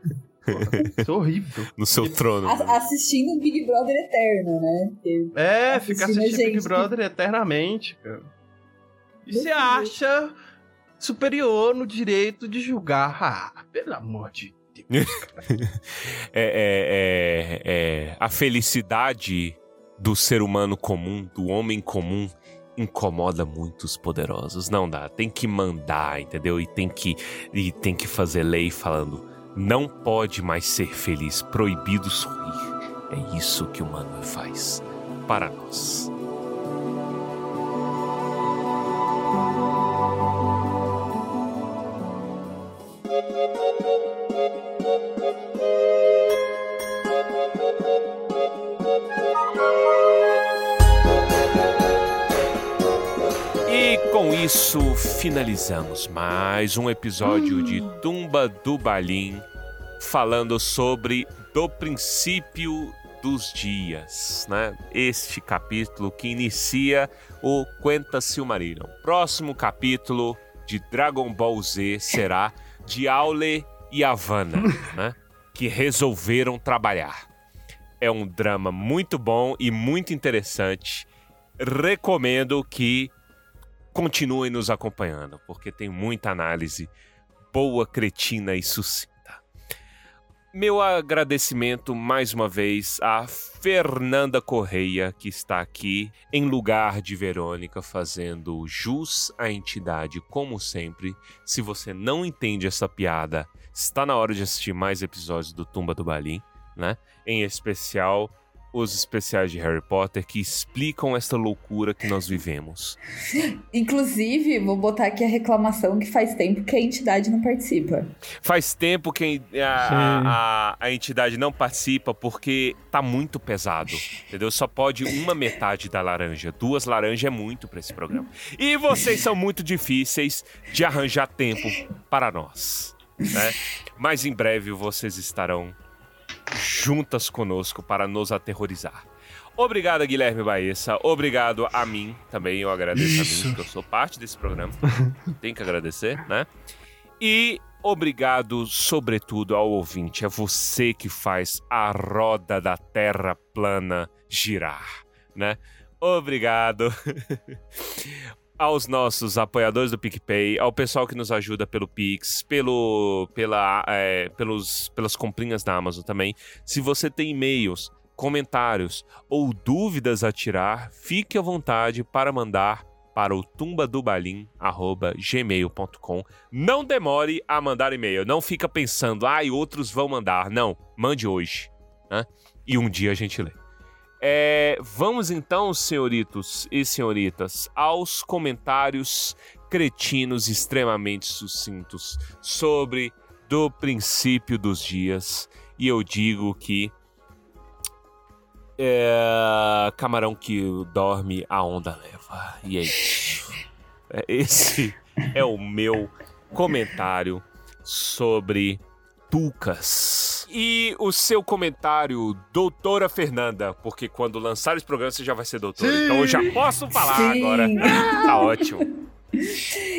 Isso é horrível. No seu trono. A- assistindo um Big Brother eterno, né? Porque É, fica assistindo a assistindo Big gente. Brother eternamente, cara. E você acha superior no direito de julgar? Ah, pelo amor de é, é- é- é- a felicidade do ser humano comum, do homem comum, incomoda muito os poderosos. Não dá, tem que mandar, entendeu? E tem que, e tem que fazer lei falando: não pode mais ser feliz, proibido sorrir. É isso que o Manuel faz para nós. Finalizamos mais um episódio de Tumba do Balim, falando sobre do princípio dos dias, né? Este capítulo que inicia o Quenta Silmarillion. Próximo capítulo de Dragon Ball Z será de Aule e Havana, *laughs* né? Que resolveram trabalhar. É um drama muito bom e muito interessante. Recomendo que continuem nos acompanhando, porque tem muita análise boa, cretina e sucinta. Meu agradecimento mais uma vez a Fernanda Correia, que está aqui em lugar de Verônica, fazendo jus à entidade, como sempre. Se você não entende essa piada, está na hora de assistir mais episódios do Tumba do Balim, né? Em especial os especiais de Harry Potter que explicam esta loucura que nós vivemos. *laughs* Inclusive, vou botar aqui a reclamação que faz tempo que a entidade não participa. Faz tempo que a, a, a- a entidade não participa porque tá muito pesado, entendeu? Só pode uma metade da laranja. Duas laranjas é muito pra esse programa. E vocês são muito difíceis de arranjar tempo para nós, né? Mas em breve vocês estarão juntas conosco para nos aterrorizar. Obrigado, Guilherme Baessa. Obrigado a mim também. Eu agradeço a Isso. mim, que eu sou parte desse programa. *laughs* Tem que agradecer, né? E obrigado, sobretudo, ao ouvinte. É você que faz a roda da Terra plana girar, né? Obrigado. *laughs* aos nossos apoiadores do PicPay, ao pessoal que nos ajuda pelo Pix, pelo, pela, é, pelos, pelas comprinhas da Amazon também. Se você tem e-mails, comentários ou dúvidas a tirar, fique à vontade para mandar para o tumbadobalim@gmail.com. Não demore a mandar e-mail, não fica pensando, ai, outros vão mandar. Não, mande hoje, né? E um dia a gente lê. É, vamos então, senhoritos e senhoritas, aos comentários cretinos extremamente sucintos sobre do princípio dos dias. E eu digo que é, camarão que dorme, a onda leva. E é isso. É, Esse é o meu comentário sobre Tucas. E o seu comentário, doutora Fernanda, porque quando lançar esse programa você já vai ser doutora, então eu já posso falar Sim. agora. Tá ótimo.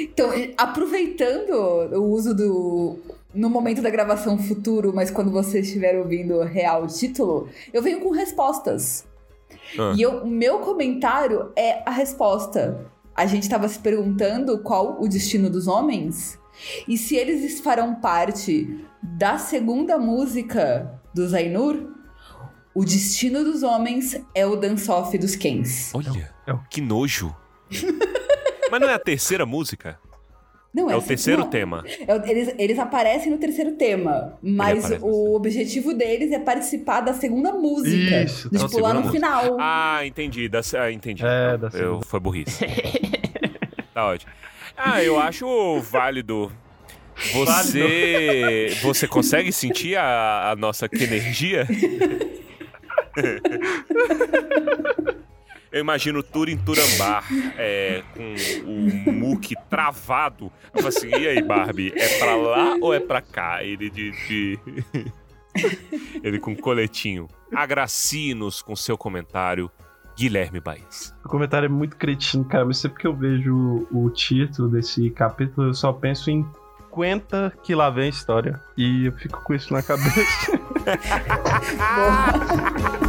Então, aproveitando o uso do. No momento da gravação futuro, mas quando vocês estiverem ouvindo real o título, eu venho com respostas. Ah. E o meu comentário é a resposta. A gente estava se perguntando qual o destino dos homens e se eles farão parte da segunda música do Zainur. O destino dos homens é o dance-off dos Kens. Olha, que nojo. *laughs* Mas não é a terceira música? Não, é o assim, terceiro não. tema. É o- Eles, eles aparecem no terceiro tema, mas o objetivo deles é participar da segunda música. Isso, de, Então, tipo, lá segunda no música. final. Ah, entendi. Da, ah, entendi. É, da eu, segunda. foi burrice. *laughs* tá ótimo. Ah, eu acho válido. Você. Você consegue sentir a, a nossa energia? Eu imagino o Tur em Turambar, é, com o Mook travado. Eu falo assim, e aí, Barbie, é pra lá ou é pra cá? Ele de... de- *laughs* Ele com coletinho. Agracinos com seu comentário, Guilherme Baez. O comentário é muito cretino, cara, mas sempre que eu vejo o título desse capítulo, eu só penso em 50 que lá vem a história. E eu fico com isso na cabeça. *laughs* *laughs*